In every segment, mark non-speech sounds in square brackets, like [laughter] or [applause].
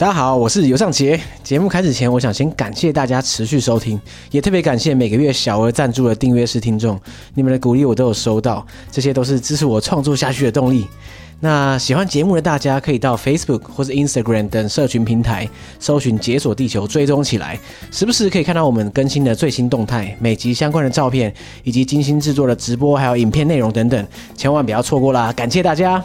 大家好，我是尤尚杰。节目开始前，我想先感谢大家持续收听，也特别感谢每个月小额赞助的订阅式听众，你们的鼓励我都有收到，这些都是支持我创作下去的动力。那喜欢节目的大家，可以到 Facebook 或者 Instagram 等社群平台搜寻“解锁地球”，追踪起来，时不时可以看到我们更新的最新动态、每集相关的照片，以及精心制作的直播还有影片内容等等，千万不要错过啦！感谢大家。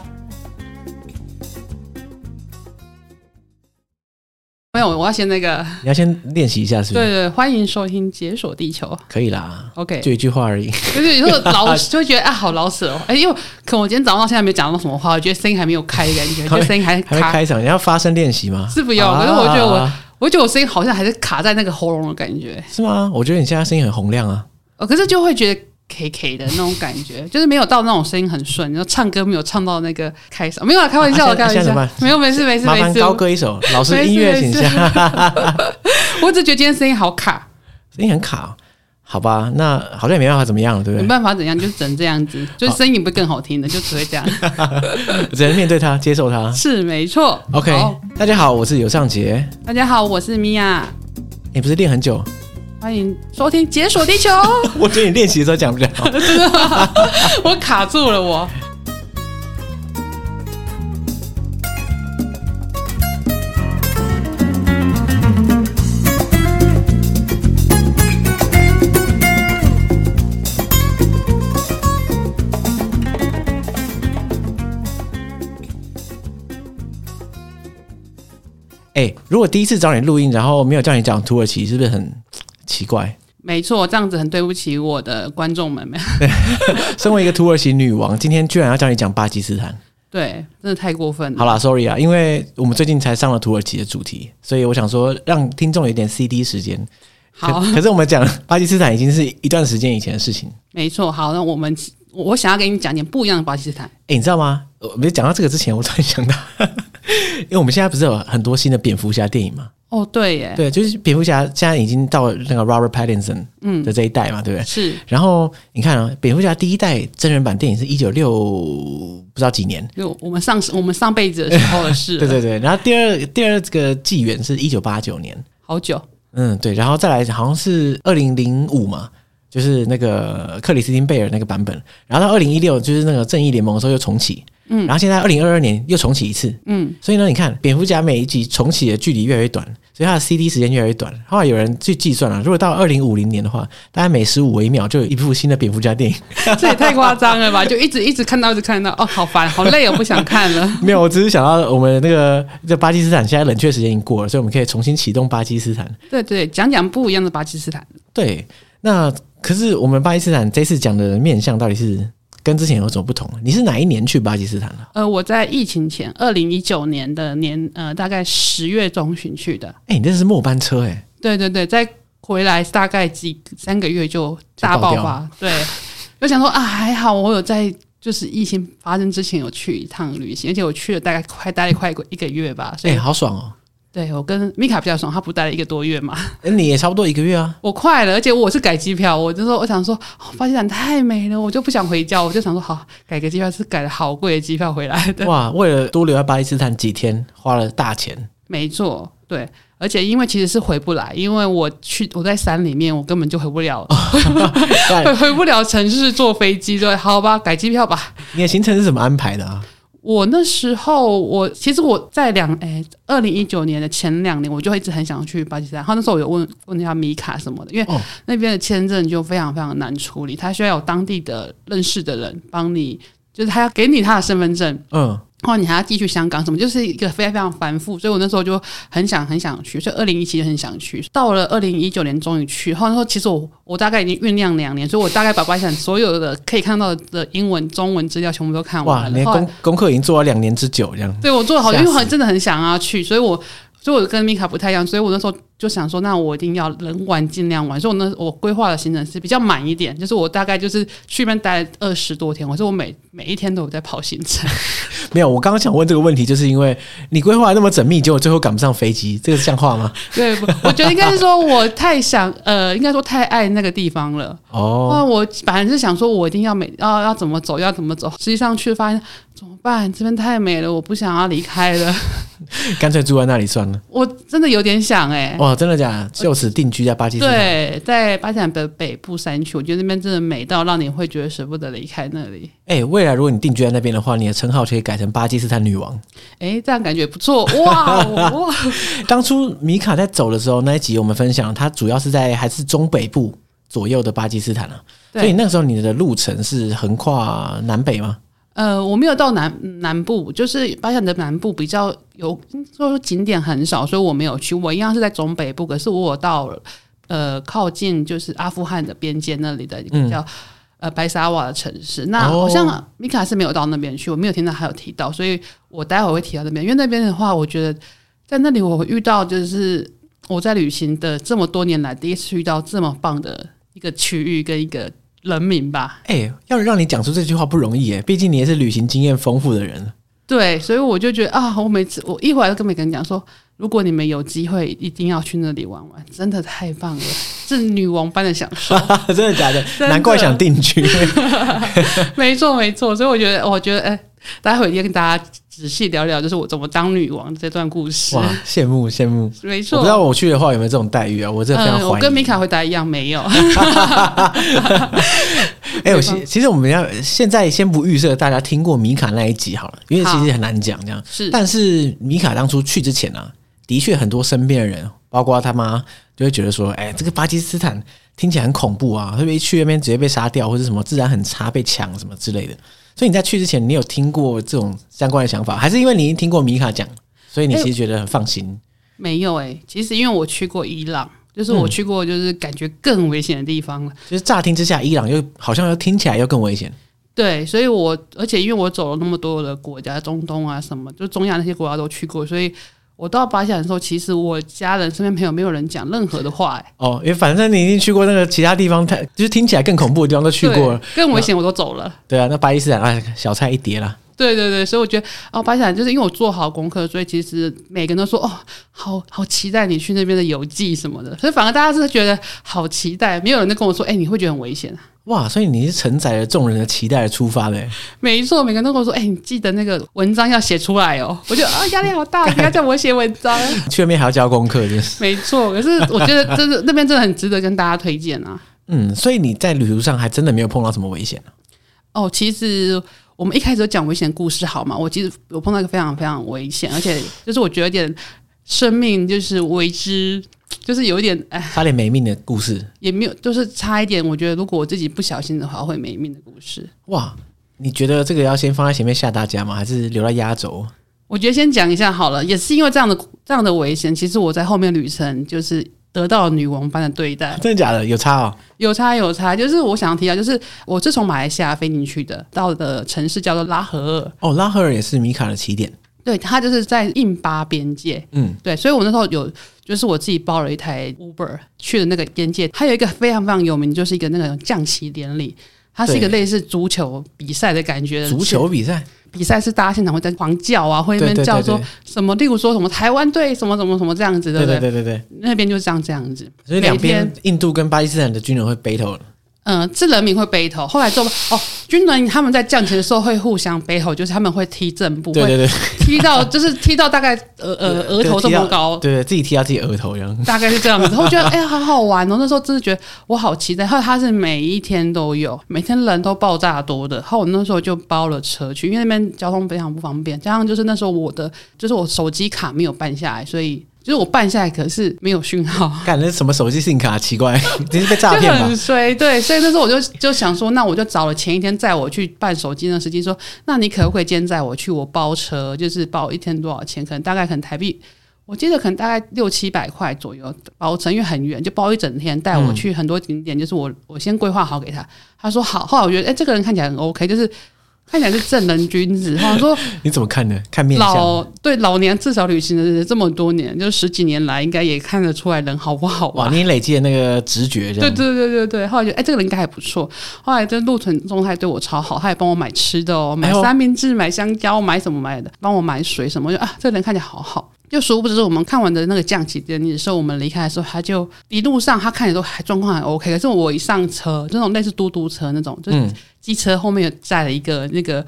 没有，我要先那个。你要先练习一下，是不是？对对，欢迎收听《解锁地球》。可以啦，OK，就一句话而已。就是有时候老就会觉得啊，好老舍哦。哎，因为可能我今天早上到现在没讲到什么话，我觉得声音还没有开，感觉就声音还还没开场。你要发声练习吗？是不用，可是我觉得我，我觉得我声音好像还是卡在那个喉咙的感觉。是吗？我觉得你现在声音很洪亮啊。哦，可是就会觉得。K K 的那种感觉，[laughs] 就是没有到那种声音很顺，然后唱歌没有唱到那个开嗓，没有啊，开玩笑，开玩笑，没有，没事，没事，没事。高歌一首，老师音乐请下。[laughs] 我只觉得今天声音好卡，声音很卡，好吧，那好像也没办法怎么样了，对不对？没办法怎样，就只能这样子，[laughs] 就声音不会更好听的，就只会这样，只能面对它，接受它，是没错。OK，大家好，我是尤尚杰。大家好，我是米娅。你不是练很久？欢迎收听《解锁地球》。[laughs] 我觉得你练习的时候讲不了，[laughs] 真的吗？[laughs] 我卡住了我。哎，如果第一次找你录音，然后没有叫你讲土耳其，是不是很？奇怪，没错，这样子很对不起我的观众们。[laughs] 身为一个土耳其女王，今天居然要叫你讲巴基斯坦，对，真的太过分了。好啦，sorry 啊，因为我们最近才上了土耳其的主题，所以我想说让听众有点 CD 时间。好，可是我们讲巴基斯坦已经是一段时间以前的事情。没错，好，那我们我想要给你讲点不一样的巴基斯坦。哎，你知道吗？我没讲到这个之前，我突然想到，[laughs] 因为我们现在不是有很多新的蝙蝠侠电影吗？哦，对耶，对，就是蝙蝠侠现在已经到了那个 Robert Pattinson 嗯的这一代嘛，嗯、对不对？是。然后你看啊，蝙蝠侠第一代真人版电影是一九六不知道几年，就我们上我们上辈子的时候的事。[laughs] 对对对。然后第二第二个纪元是一九八九年，好久。嗯，对。然后再来好像是二零零五嘛，就是那个克里斯汀贝尔那个版本。然后到二零一六就是那个正义联盟的时候又重启。嗯，然后现在二零二二年又重启一次，嗯，所以呢，你看蝙蝠侠每一集重启的距离越来越短，所以它的 CD 时间越来越短。后来有人去计算了，如果到二零五零年的话，大概每十五微秒就有一部新的蝙蝠侠电影，[laughs] 这也太夸张了吧？就一直一直看到，一直看到，哦，好烦，好累，我不想看了。[laughs] 没有，我只是想到我们那个在巴基斯坦现在冷却时间已经过了，所以我们可以重新启动巴基斯坦。对对，讲讲不一样的巴基斯坦。对，那可是我们巴基斯坦这次讲的面向到底是？跟之前有什么不同？你是哪一年去巴基斯坦的？呃，我在疫情前，二零一九年的年，呃，大概十月中旬去的。哎、欸，你这是末班车哎、欸？对对对，再回来大概几三个月就大爆发。对，我想说啊，还好我有在，就是疫情发生之前有去一趟旅行，而且我去了大概快待了快一个月吧。哎、欸，好爽哦！对，我跟米卡比较爽，他不待了一个多月嘛？欸、[laughs] 你也差不多一个月啊。[laughs] 我快了，而且我是改机票，我就说我想说，巴基斯坦太美了，我就不想回家，我就想说好改个机票，是改了好贵的机票回来的。哇，为了多留在巴基斯坦几天，花了大钱。没错，对，而且因为其实是回不来，因为我去我在山里面，我根本就回不了，[laughs] 回回不了城市坐飞机，对，好吧，改机票吧。你的行程是怎么安排的啊？我那时候，我其实我在两诶，二零一九年的前两年，我就一直很想去巴基斯坦。然后那时候我有问问一下米卡什么的，因为那边的签证就非常非常难处理，他需要有当地的认识的人帮你，就是他要给你他的身份证。嗯。然后你还要寄去香港，什么就是一个非常非常繁复，所以我那时候就很想很想去，所以二零一七年很想去。到了二零一九年终于去，然后那时候其实我我大概已经酝酿两年，所以我大概把巴基斯坦所有的可以看到的英文、中文资料全部都看完了。哇，你功功课已经做了两年之久，这样。对，我做了好，因为我真的很想要去，所以我所以我跟米卡不太一样，所以我那时候就想说，那我一定要能玩尽量玩，所以我那我规划的行程是比较满一点，就是我大概就是去那边待了二十多天，我说我每每一天都有在跑行程。[laughs] 没有，我刚刚想问这个问题，就是因为你规划那么缜密，结果最后赶不上飞机，这个像话吗？[laughs] 对，我觉得应该是说我太想，呃，应该说太爱那个地方了。哦，那我本来是想说我一定要每要要怎么走要怎么走，实际上去发现怎么办？这边太美了，我不想要离开了。[laughs] 干脆住在那里算了。我真的有点想哎、欸，哇，真的假的？就此定居在巴基斯坦？对，在巴基斯坦的北部山区，我觉得那边真的美到让你会觉得舍不得离开那里。哎、欸，未来如果你定居在那边的话，你的称号可以改成巴基斯坦女王。哎、欸，这样感觉不错哇！哇 [laughs] 当初米卡在走的时候，那一集我们分享，他主要是在还是中北部左右的巴基斯坦啊。所以那个时候你的路程是横跨南北吗？呃，我没有到南南部，就是巴基斯坦的南部比较有，说景点很少，所以我没有去。我一样是在中北部，可是我有到了呃靠近就是阿富汗的边界那里的一个叫、嗯、呃白沙瓦的城市。那好像米卡是没有到那边去，我没有听到还有提到，所以我待会儿会提到那边，因为那边的话，我觉得在那里我遇到就是我在旅行的这么多年来第一次遇到这么棒的一个区域跟一个。人民吧，哎、欸，要让你讲出这句话不容易哎，毕竟你也是旅行经验丰富的人。对，所以我就觉得啊，我每次我一回来都跟每个人讲说，如果你们有机会，一定要去那里玩玩，真的太棒了，[laughs] 是女王般的享受。[laughs] 真的假的？的难怪想定居。[laughs] 没错，没错。所以我觉得，我觉得，哎、欸，待会儿也跟大家。仔细聊聊，就是我怎么当女王这段故事。哇，羡慕羡慕，[laughs] 没错。我不知道我去的话有没有这种待遇啊？我真的非常怀疑、嗯。我跟米卡回答一样，没有。[laughs] 哎，我其其实我们要现在先不预设大家听过米卡那一集好了，因为其实很难讲这样。是，但是米卡当初去之前呢、啊，的确很多身边的人，包括他妈，就会觉得说，哎，这个巴基斯坦听起来很恐怖啊，会不会一去那边直接被杀掉，或者什么治安很差，被抢什么之类的。所以你在去之前，你有听过这种相关的想法，还是因为你已经听过米卡讲，所以你其实觉得很放心？欸、没有诶、欸，其实因为我去过伊朗，就是我去过就是感觉更危险的地方了。嗯、就是乍听之下，伊朗又好像又听起来又更危险。对，所以我而且因为我走了那么多的国家，中东啊什么，就中亚那些国家都去过，所以。我到巴基斯坦的时候，其实我家人身边朋友没有人讲任何的话、欸，哎。哦，因为反正你已经去过那个其他地方，太就是听起来更恐怖的地方都去过了，更危险我都走了。对啊，那巴基斯坦啊，小菜一碟啦。对对对，所以我觉得哦，巴基斯坦就是因为我做好功课，所以其实每个人都说哦，好好期待你去那边的游记什么的，所以反而大家是觉得好期待，没有人在跟我说，哎、欸，你会觉得很危险啊。哇，所以你是承载了众人的期待而出发的。没错，每个人都跟我说：“哎、欸，你记得那个文章要写出来哦。”我觉得啊，压力好大，不要叫我写文章。[laughs] 去那边还要交功课，就是。没错，可是我觉得真的那边真的很值得跟大家推荐啊。[laughs] 嗯，所以你在旅途上还真的没有碰到什么危险、啊、哦，其实我们一开始就讲危险故事好吗？我其实我碰到一个非常非常危险，而且就是我觉得有点生命就是为之。就是有一点哎，差点没命的故事也没有，就是差一点。我觉得如果我自己不小心的话，会没命的故事。哇，你觉得这个要先放在前面吓大家吗？还是留在压轴？我觉得先讲一下好了。也是因为这样的这样的危险，其实我在后面旅程就是得到女王般的对待。真的假的？有差哦？有差有差。就是我想要提到，就是我是从马来西亚飞进去的，到的城市叫做拉合尔。哦，拉合尔也是米卡的起点。对，他就是在印巴边界。嗯，对，所以我那时候有。就是我自己包了一台 Uber 去的那个边界，它有一个非常非常有名，就是一个那个降旗典礼，它是一个类似足球比赛的感觉。足球比赛，比赛是大家现场会在狂叫啊，会那边叫说什么，例如说什么台湾队什么什么什么这样子，对不对？对对对对，那边就是这样这样子。所以两边印度跟巴基斯坦的军人会 battle 嗯，是人民会 battle，后来做哦，军人他们在降旗的时候会互相 battle，就是他们会踢正步，对对对，踢到 [laughs] 就是踢到大概额呃额头这么高，对对，自己踢到自己额头一样，大概是这样子。然后我觉得哎呀、欸，好好玩哦，那时候真的觉得我好期待。后来他是每一天都有，[laughs] 每天人都爆炸多的。后我那时候就包了车去，因为那边交通非常不方便，加上就是那时候我的就是我手机卡没有办下来，所以。就是我办下来，可是没有讯号。干那什么手机信卡？奇怪，[laughs] 你是被诈骗吗？很衰，对，所以那时候我就就想说，那我就找了前一天载我去办手机的司机说，那你可不可以今天载我去？我包车，就是包一天多少钱？可能大概可能台币，我记得可能大概六七百块左右包车，因为很远，就包一整天带我去很多景点。就是我我先规划好给他，他说好。后来我觉得，哎、欸，这个人看起来很 OK，就是看起来是正人君子。好像说 [laughs] 你怎么看呢？看面相？老对老年至少旅行了这么多年，就十几年来，应该也看得出来人好不好哇，你累积的那个直觉，对对对对对。后来觉得哎，这个人应该还不错。后来这路程中他还对我超好，他也帮我买吃的哦，买三明治，买香蕉，买什么买的，帮我买水什么。就啊，这个人看起来好好。就殊不知，我们看完的那个降旗典礼的时候，我们离开的时候，他就一路上他看起来都还状况还 OK。可是我一上车，这种类似嘟嘟车那种，就是机车后面有载了一个那个，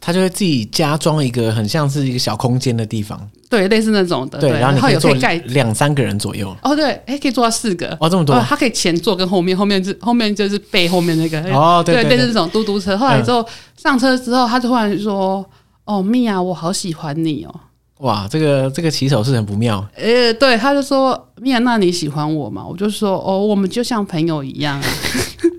他就会自己加装一个很像是一个小空间的地方，对，类似那种的。对，然后你可以坐盖两三个人左右。哦，对，哎，可以坐到四个。哦，这么多。他可以前座跟后面，后面是后面就是背后面那个。哦，对对，类似这种嘟嘟车。后来之后上车之后，他就突然说：“哦，蜜啊，我好喜欢你哦。”哇，这个这个骑手是很不妙。呃，对，他就说：“米娅，那你喜欢我吗？”我就说：“哦，我们就像朋友一样。[laughs] ”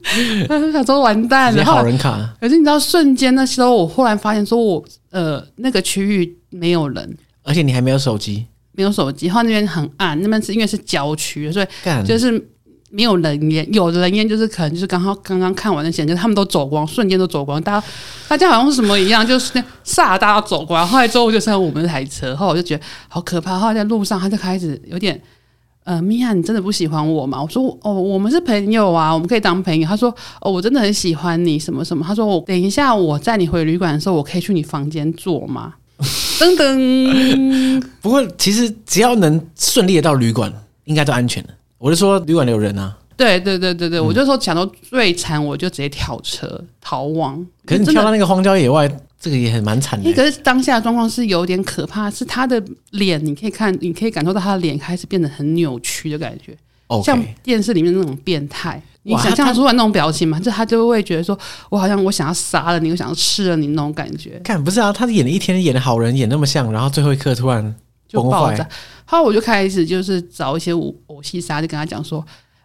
他就想说：“完蛋了，好人卡。”可是你知道，瞬间那时候，我忽然发现，说我呃那个区域没有人，而且你还没有手机，没有手机，然后那边很暗，那边是因为是郊区，所以就是。没有人烟，有的人烟就是可能就是刚好刚刚看完的显，就他们都走光，瞬间都走光，大家大家好像是什么一样，就是那刹大家走光，后来之后就剩我们那台车，后来我就觉得好可怕，后来在路上他就开始有点，呃，米娅，你真的不喜欢我吗？我说哦，我们是朋友啊，我们可以当朋友。他说哦，我真的很喜欢你，什么什么。他说我等一下我载你回旅馆的时候，我可以去你房间坐吗？噔噔。不过其实只要能顺利的到旅馆，应该都安全的。我就说旅馆里有人啊，对对对对对，嗯、我就说讲到最惨，我就直接跳车逃亡。可是你跳到那个荒郊野外，这个也很蛮惨的。可是当下的状况是有点可怕，是他的脸，你可以看，你可以感受到他的脸开始变得很扭曲的感觉.像电视里面那种变态。你想象出来那种表情吗？就他就会觉得说，我好像我想要杀了你，我想要吃了你那种感觉。看不是啊，他演了一天演的好人，演那么像，然后最后一刻突然就爆炸。后来我就开始就是找一些偶偶戏杀，就跟他讲说：“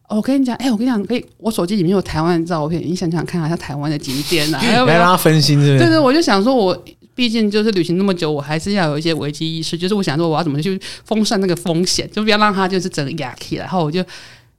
哦，我跟你讲，哎、欸，我跟你讲，可以，我手机里面有台湾的照片，你想想看，像台湾的景点啊，[laughs] 要不要让他分心？是不是？对对，我就想说，我毕竟就是旅行那么久，我还是要有一些危机意识，就是我想说，我要怎么去风扇那个风险，就不要让他就是整个压起来。然后我就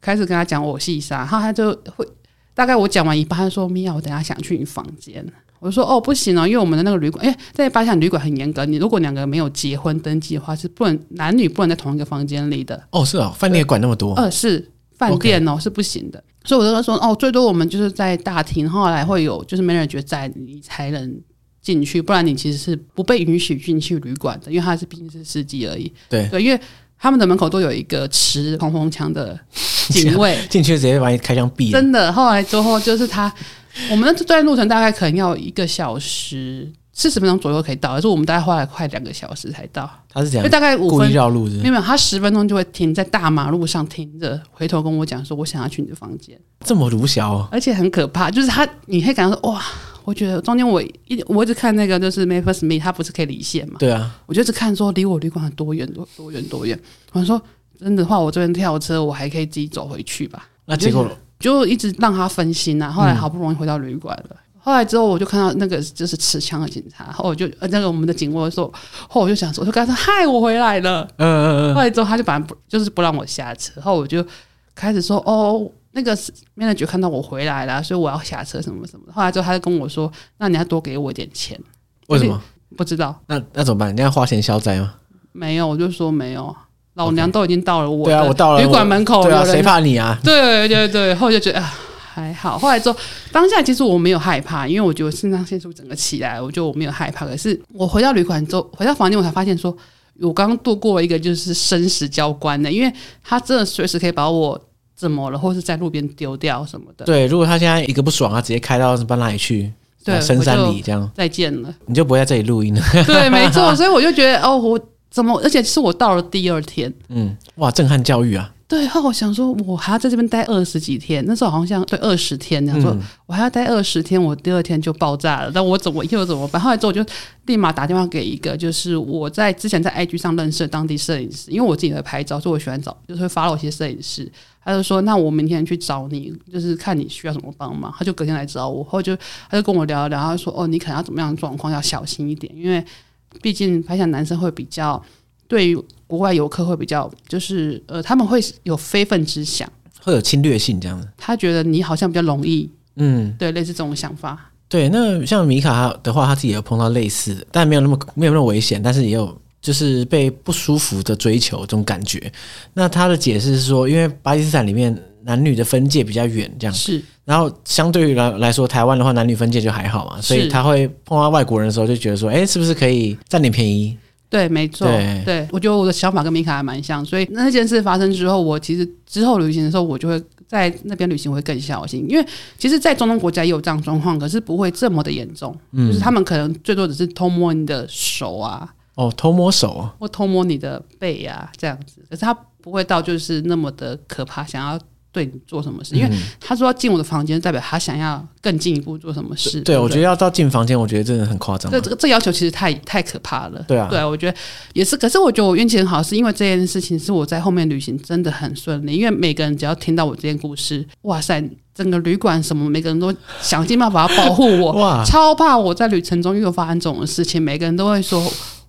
开始跟他讲我细沙，然后他就会大概我讲完一半，他说：‘米娅，我等下想去你房间。’我说哦，不行哦，因为我们的那个旅馆，哎，在巴基斯坦旅馆很严格，你如果两个人没有结婚登记的话，是不能男女不能在同一个房间里的。哦，是哦，饭店管那么多。呃，是饭店哦.是不行的。所以我就说哦，最多我们就是在大厅，后来会有就是 manager 在，你才能进去，不然你其实是不被允许进去旅馆的，因为他是毕竟是司机而已。对对，因为他们的门口都有一个持冲锋枪的警卫，[laughs] 进去直接把你开枪毙了。真的，后来之后就是他。[laughs] 我们这段路程大概可能要一个小时四十分钟左右可以到，可是我们大概花了快两个小时才到。他是这样，就大概五分绕路是是，没有，他十分钟就会停在大马路上停着，回头跟我讲说：“我想要去你的房间。”这么鲁小、哦，而且很可怕，就是他你可以感觉说：“哇，我觉得中间我一我一直看那个就是 Maps Me，他不是可以离线嘛？对啊，我就一直看说离我旅馆多远多多远多远。我说真的话，我这边跳车，我还可以自己走回去吧？那结果就一直让他分心啊。后来好不容易回到旅馆了。嗯后来之后，我就看到那个就是持枪的警察，后我就那个我们的警卫说，后我就想说，我就跟他说：“嗨，我回来了。”嗯嗯嗯。后来之后，他就把不就是不让我下车，后我就开始说：“哦，那个 manager 看到我回来了，所以我要下车什么什么的。”后来之后，他就跟我说：“那你要多给我一点钱。”为什么？不知道。那那怎么办？你要花钱消灾吗？没有，我就说没有。老娘都已经到了我，对啊，我到了旅馆门口，对啊，谁怕你啊？对对对，后就觉得啊。还好，后来之后，当下其实我没有害怕，因为我觉得肾上腺素整个起来，我觉得我没有害怕。可是我回到旅馆之后，回到房间，我才发现说，我刚刚度过一个就是生死交关的，因为他真的随时可以把我怎么了，或是在路边丢掉什么的。对，如果他现在一个不爽，他直接开到搬哪里去？对，深山里这样再见了，你就不会在这里录音了。对，没错，[laughs] 所以我就觉得哦，我怎么，而且是我到了第二天，嗯，哇，震撼教育啊！对，后我想说，我还要在这边待二十几天，那时候好像像对二十天，然后说我还要待二十天，我第二天就爆炸了，那我怎么又怎么办？后来之后我就立马打电话给一个，就是我在之前在 IG 上认识的当地摄影师，因为我自己在拍照，所以我喜欢找，就是会 follow 一些摄影师。他就说，那我明天去找你，就是看你需要什么帮忙。他就隔天来找我，后就他就跟我聊一聊，他说，哦，你可能要怎么样的状况要小心一点，因为毕竟拍下男生会比较对于。国外游客会比较，就是呃，他们会有非分之想，会有侵略性这样子。他觉得你好像比较容易，嗯，对，类似这种想法。对，那像米卡的话，他自己也有碰到类似的，但没有那么没有那么危险，但是也有就是被不舒服的追求这种感觉。那他的解释是说，因为巴基斯坦里面男女的分界比较远，这样是。然后相对于来来说，台湾的话男女分界就还好嘛，所以他会碰到外国人的时候就觉得说，哎，是不是可以占点便宜？对，没错，对，对，我觉得我的想法跟米卡还蛮像，所以那件事发生之后，我其实之后旅行的时候，我就会。在那边旅行会更小心，因为其实，在中东国家也有这样状况，可是不会这么的严重。嗯，就是他们可能最多只是偷摸你的手啊，哦，偷摸手啊，或偷摸你的背啊，这样子。可是他不会到就是那么的可怕，想要。对你做什么事？因为他说要进我的房间，代表他想要更进一步做什么事。对，对，对，我觉得要到进房间，我觉得真的很夸张。这这个这要求其实太太可怕了。对啊，对，我觉得也是。可是我觉得我运气很好，是因为这件事情是我在后面旅行真的很顺利。因为每个人只要听到我这件故事，哇塞，整个旅馆什么，每个人都想尽办法要保护我，[laughs] 哇，超怕我在旅程中又发生这种事情，每个人都会说。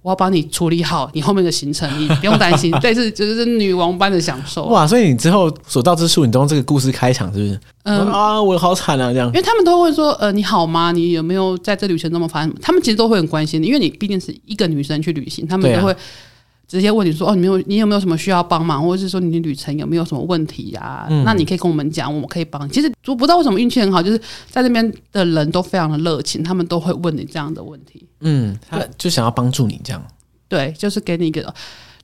我要帮你处理好你后面的行程，你不用担心。[laughs] 但是就是女王般的享受哇！所以你之后所到之处，你都用这个故事开场，是不是？嗯啊，我好惨啊，这样。因为他们都会说，呃，你好吗？你有没有在这旅程中发生？他们其实都会很关心你，因为你毕竟是一个女生去旅行，他们都会。直接问你说哦，你没有，你有没有什么需要帮忙，或者是说你的旅程有没有什么问题呀、啊？嗯、那你可以跟我们讲，我们可以帮。其实我不知道为什么运气很好，就是在那边的人都非常的热情，他们都会问你这样的问题。嗯，他就想要帮助你这样。对，就是给你一个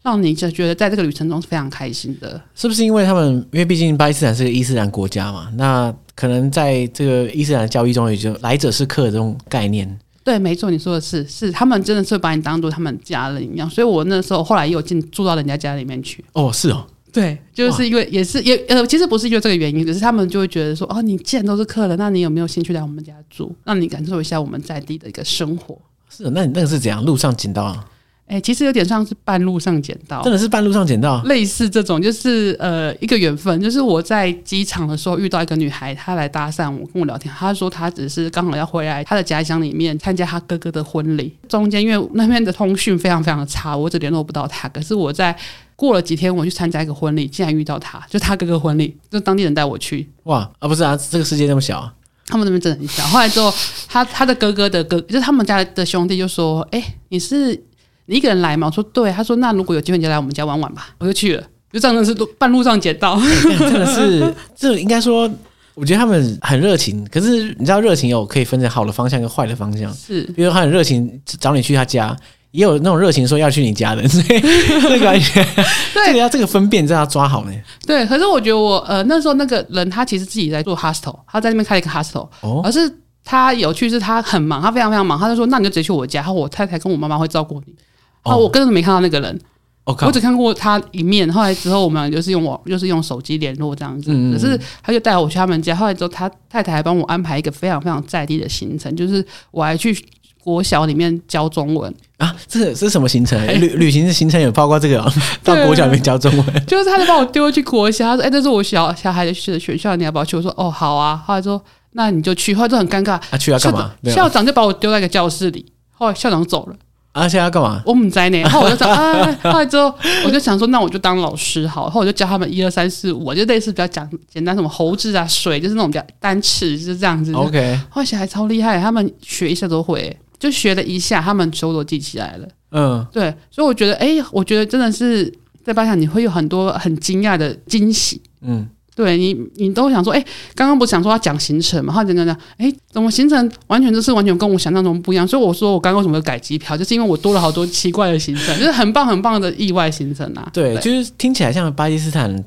让你就觉得在这个旅程中是非常开心的。是不是因为他们？因为毕竟巴基斯坦是个伊斯兰国家嘛，那可能在这个伊斯兰教义中，也就来者是客这种概念。对，没错，你说的是，是他们真的是把你当做他们家人一样，所以我那时候后来也有进住到人家家里面去。哦，是哦，对，就是因为也是也呃，其实不是因为这个原因，只是他们就会觉得说，哦，你既然都是客人，那你有没有兴趣来我们家住，让你感受一下我们在地的一个生活？是，那你那个是怎样？路上捡到啊？哎、欸，其实有点像是半路上捡到，真的是半路上捡到，类似这种，就是呃一个缘分，就是我在机场的时候遇到一个女孩，她来搭讪我，跟我聊天，她说她只是刚好要回来她的家乡里面参加她哥哥的婚礼，中间因为那边的通讯非常非常的差，我一直联络不到她，可是我在过了几天，我去参加一个婚礼，竟然遇到她，就她哥哥婚礼，就当地人带我去，哇啊不是啊，这个世界那么小啊，他们那边真的很小。后来之后，他他的哥哥的哥，就是他们家的兄弟就说，哎、欸，你是。你一个人来吗？我说对。他说那如果有机会你就来我们家玩玩吧。我就去了，就这样的是半路上捡到。欸、[laughs] 真的是，这应该说，我觉得他们很热情。可是你知道，热情有可以分成好的方向跟坏的方向。是，比如他很热情找你去他家，也有那种热情说要去你家的。[laughs] 所以那个，[laughs] 这个要这个分辨，真的要抓好呢。对，可是我觉得我呃那时候那个人他其实自己在做 hostel，他在那边开了一个 hostel，哦，而是他有趣是他很忙，他非常非常忙，他就说那你就直接去我家，然后我太太跟我妈妈会照顾你。哦，我根本没看到那个人.我只看过他一面。后来之后，我们就是用网，就是用手机联络这样子。嗯、可是他就带我去他们家。后来之后，他太太还帮我安排一个非常非常在地的行程，就是我还去国小里面教中文啊。这是什么行程？欸、旅旅行的行程有包括这个、哦，[laughs] 到国小里面教中文。就是他就把我丢去国小，他说：“哎、欸，这是我小小孩的学学校，你要不要去？”我说：“哦，好啊。”后来说：“那你就去。”后来就很尴尬，他、啊、去要干嘛？校长就把我丢在一个教室里。后来校长走了。啊，现在要干嘛？我们在呢，然 [laughs] 后我就想，啊，后来之后我就想说，那我就当老师好，然后我就教他们一二三四五，就类似比较讲简单，什么猴子啊、水，就是那种比较单词，就是这样子。OK，后来小孩超厉害，他们学一下都会，就学了一下，他们全部都记起来了。嗯，对，所以我觉得，哎、欸，我觉得真的是在巴黎你会有很多很惊讶的惊喜。嗯。对你，你都想说，哎，刚刚不是想说要讲行程嘛？然后讲讲讲，哎，怎么行程完全就是完全跟我想象中不一样？所以我说我刚刚为什么要改机票，就是因为我多了好多奇怪的行程，就是很棒很棒的意外行程啊。对，对就是听起来像巴基斯坦。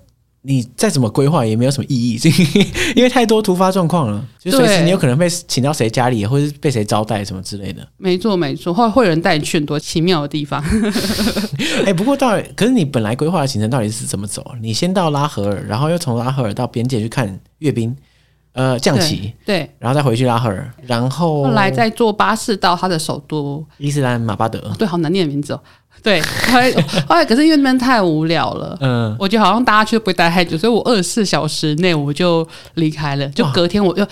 你再怎么规划也没有什么意义，[laughs] 因为太多突发状况了，就随时你有可能被请到谁家里，或者是被谁招待什么之类的。没错，没错，会会有人带你去很多奇妙的地方。[laughs] 哎、欸，不过到底，可是你本来规划的行程到底是怎么走？你先到拉合尔，然后又从拉合尔到边界去看阅兵，呃，降旗，对，然后再回去拉赫尔，然后后来再坐巴士到他的首都伊斯兰马巴德。对，好难念的名字哦。对，后来后来可是因为那边太无聊了，嗯，我觉得好像大家去都不会待太久，所以我二十四小时内我就离开了。就隔天我就哇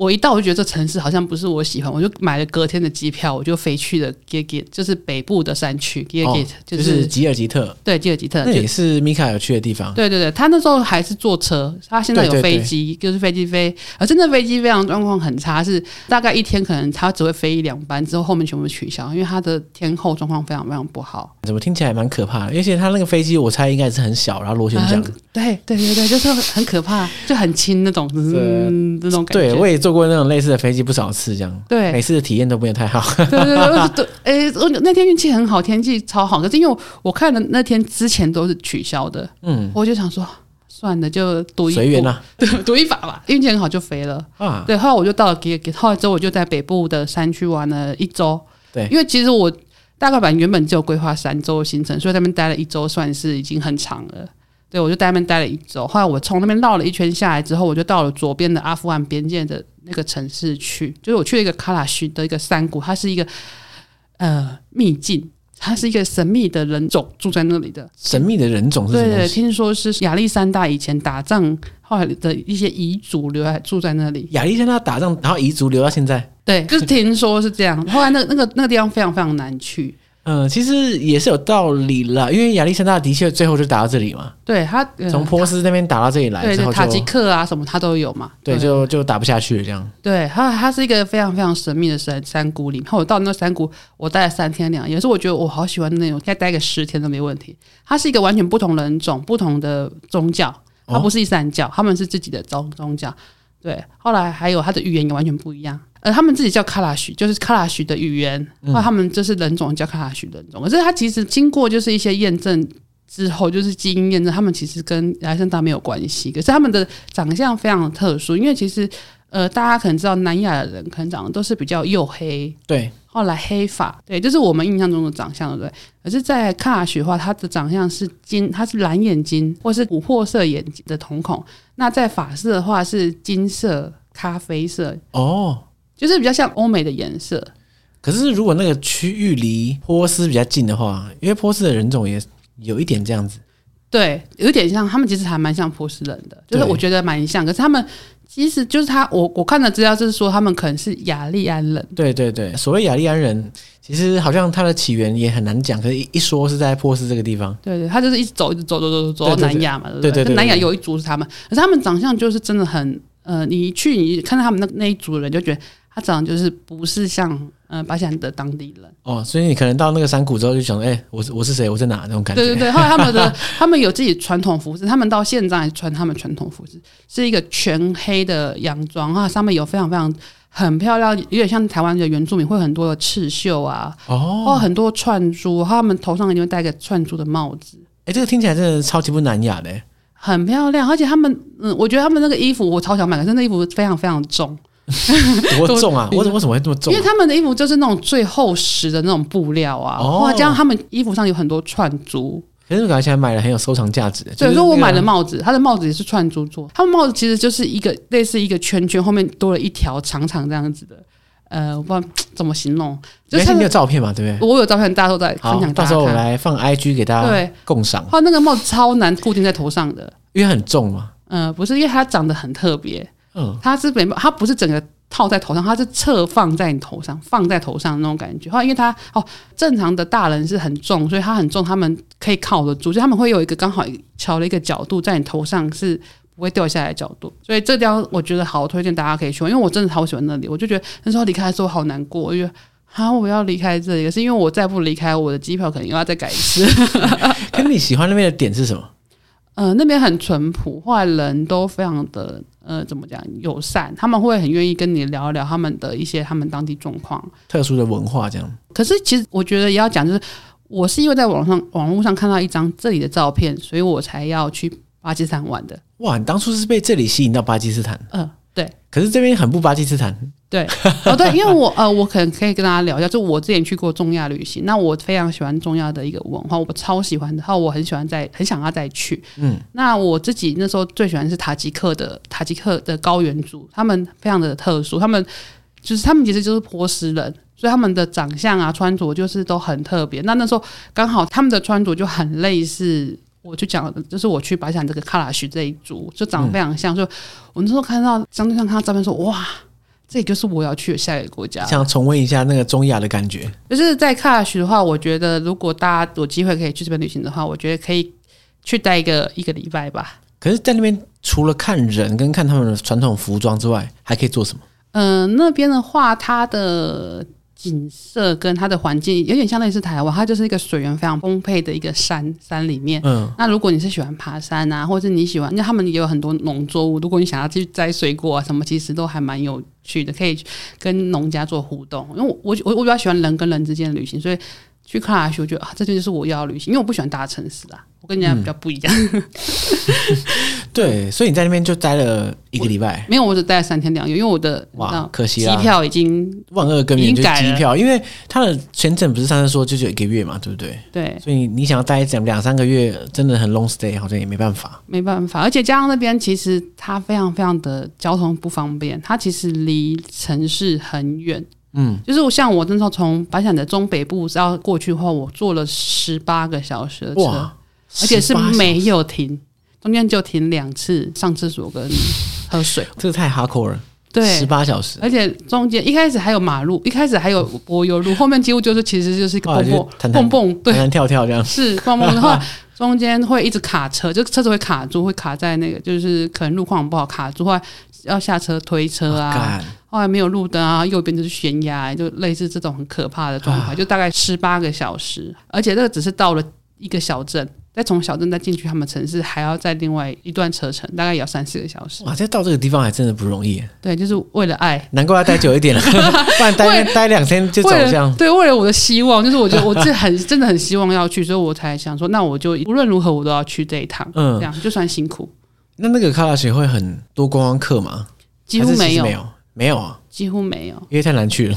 我一到我就觉得这城市好像不是我喜欢，我就买了隔天的机票，我就飞去了 Gilgit，就是北部的山区 Gilgit，、哦、就是吉尔吉特。对，吉尔吉特，那也是米卡有去的地方。对对对，他那时候还是坐车，他现在有飞机，就是飞机飞，而真的飞机非常状况很差，是大概一天可能他只会飞一两班，之后后面全部取消，因为他的天候状况非常非常不好。怎么听起来蛮可怕的？而且他那个飞机，我猜应该是很小，然后螺旋桨、嗯。对对对对，就是很可怕，就很轻那种，嗯，那种感觉。对，我也坐过那种类似的飞机不少次，这样。对，每次的体验都不会太好。[laughs] 对对对对，哎、欸，我那天运气很好，天气超好。可是因为我看的那天之前都是取消的，嗯，我就想说，算了，就赌一随缘啦，赌一把吧。运气很好就飞了啊。对，后来我就到了给给，后来之后我就在北部的山区玩了一周。对，因为其实我大概版原本只有规划三周的行程，所以在那边待了一周，算是已经很长了。对，我就在那边待了一周。后来我从那边绕了一圈下来之后，我就到了左边的阿富汗边界的那个城市去。就是我去了一个卡拉许的一个山谷，它是一个呃秘境，它是一个神秘的人种住在那里的。神秘的人种是什么？对对，听说是亚历山大以前打仗后来的一些遗族留在住在那里。亚历山大打仗，然后遗族留到现在。对，就是听说是这样。后来那个那个那个地方非常非常难去。嗯，其实也是有道理啦，因为亚历山大的确最后就打到这里嘛。对他从波斯那边打到这里来，对，塔吉克啊什么他都有嘛。对，就就打不下去了这样。对，他他是一个非常非常神秘的山山谷里面。我到那山谷，我待了三天两夜，是我觉得我好喜欢的那种，再待个十天都没问题。他是一个完全不同人种、不同的宗教，他不是伊斯兰教，他们是自己的宗宗教。对，后来还有他的语言也完全不一样。呃，他们自己叫喀拉许，就是喀拉许的语言，或者他们就是人种叫喀拉许人种。可是他其实经过就是一些验证之后，就是基因验证，他们其实跟亚历山大没有关系。可是他们的长相非常的特殊，因为其实呃，大家可能知道南亚的人可能长得都是比较黝黑，对，后来黑发，对，就是我们印象中的长相，对不对？可是，在喀拉许的话，他的长相是金，他是蓝眼睛或是琥珀色眼睛的瞳孔。那在法式的话是金色、咖啡色哦。就是比较像欧美的颜色，可是如果那个区域离波斯比较近的话，因为波斯的人种也有一点这样子，对，有点像，他们其实还蛮像波斯人的，就是我觉得蛮像。可是他们其实就是他，我我看的资料就是说他们可能是雅利安人。对对对，所谓雅利安人，其实好像它的起源也很难讲，可是一说是在波斯这个地方。对对，他就是一直走，一直走，走走走走到南亚嘛，对对对，南亚有一族是他们，可是他们长相就是真的很，呃，你一去你看到他们那那一族的人就觉得。他长得就是不是像嗯巴西兰的当地人哦，所以你可能到那个山谷之后就想，哎、欸，我是我是谁？我在哪？那种感觉。对对对，后来他们的 [laughs] 他们有自己传统服饰，他们到现在还穿他们传统服饰，是一个全黑的洋装啊，上面有非常非常很漂亮，有点像台湾的原住民会很多的刺绣啊，哦，或很多串珠，他们头上一定会戴个串珠的帽子。哎、欸，这个听起来真的超级不南亚的，很漂亮，而且他们嗯，我觉得他们那个衣服我超想买，可是那衣服非常非常重。[laughs] 多重啊！我怎么为什么会这么重？因为他们的衣服就是那种最厚实的那种布料啊，哇！加上他们衣服上有很多串珠，可是我感觉起来买了很有收藏价值。所以说我买的帽子，他的帽子也是串珠做。他们帽子其实就是一个类似一个圈圈，后面多了一条长长这样子的。呃，我不知道怎么形容。就是你有照片嘛？对不对？我有照片，大家都在分享。到时候我来放 IG 给大家对共赏。他那个帽子超难固定在头上的，因为很重嘛。嗯，不是，因为它长得很特别。嗯，它是没，它不是整个套在头上，它是侧放在你头上，放在头上的那种感觉。后来因为它哦，正常的大人是很重，所以它很重，他们可以靠得住，就他们会有一个刚好调了一个角度在你头上是不会掉下来的角度。所以这地方我觉得好推荐大家可以去，因为我真的好喜欢那里。我就觉得那时候离开的时候好难过，我觉得啊，我要离开这里，可是因为我再不离开，我的机票可能又要再改一次。[laughs] 可是你喜欢那边的点是什么？呃，那边很淳朴，后来人都非常的呃，怎么讲友善，他们会很愿意跟你聊一聊他们的一些他们当地状况、特殊的文化这样。可是其实我觉得也要讲，就是我是因为在网上网络上看到一张这里的照片，所以我才要去巴基斯坦玩的。哇，你当初是被这里吸引到巴基斯坦？嗯、呃，对。可是这边很不巴基斯坦。对，哦对，因为我呃，我可能可以跟大家聊一下，就我之前去过中亚旅行，那我非常喜欢中亚的一个文化，我超喜欢的，然后我很喜欢再很想要再去。嗯，那我自己那时候最喜欢是塔吉克的塔吉克的高原族，他们非常的特殊，他们就是他们其实就是波斯人，所以他们的长相啊、穿着就是都很特别。那那时候刚好他们的穿着就很类似，我就讲就是我去巴基斯坦这个卡拉许这一组，就长得非常像，就、嗯、我那时候看到相对上看到照片说哇。这也就是我要去的下一个国家。想重温一下那个中亚的感觉。就是在卡拉许的话，我觉得如果大家有机会可以去这边旅行的话，我觉得可以去待一个一个礼拜吧。可是，在那边除了看人跟看他们的传统服装之外，还可以做什么？嗯、呃，那边的话，它的。景色跟它的环境有点像类似台湾，它就是一个水源非常丰沛的一个山山里面。嗯，那如果你是喜欢爬山啊，或者你喜欢，那他们也有很多农作物。如果你想要去摘水果啊什么，其实都还蛮有趣的，可以跟农家做互动。因为我我我我比较喜欢人跟人之间的旅行，所以去喀什我觉得啊，这就是我要旅行，因为我不喜欢大城市啊。跟人家比较不一样，[laughs] [laughs] [laughs] 嗯，对，所以你在那边就待了一个礼拜？没有，我只待了三天两夜，因为我的哇，可惜机票已经万恶根源，就是机票，因为他的签证不是上次说就只有一个月嘛，对不对？对，所以你想要待两两三个月，真的很 long stay，好像也没办法，没办法。而且加上那边其实它非常非常的交通不方便，它其实离城市很远，嗯，就是我像我那时候从白山的中北部要过去的话，我坐了十八个小时的车。而且是没有停，中间就停两次上厕所跟喝水，[laughs] 这个太 hardcore 了。对，十八小时，而且中间一开始还有马路，一开始还有柏油路，后面几乎就是其实就是一个蹦蹦蹦蹦，对，跳跳这样。是蹦蹦，[laughs] 然后中间会一直卡车，就车子会卡住，会卡在那个，就是可能路况不好卡住，后来要下车推车啊，后来没有路灯啊，右边就是悬崖，就类似这种很可怕的状态，就大概十八个小时，而且这个只是到了一个小镇。再从小镇再进去他们城市，还要再另外一段车程，大概也要三四个小时。哇，这到这个地方还真的不容易。对，就是为了爱，难怪要待久一点了，[laughs] 不然待待两天就走这样。对，为了我的希望，就是我觉得我这很真的很希望要去，所以我才想说，那我就无论如何我都要去这一趟。嗯，这样就算辛苦。那那个喀拉雪会很多观光客吗？几乎没有，没有，没有啊，几乎没有，因为太难去了。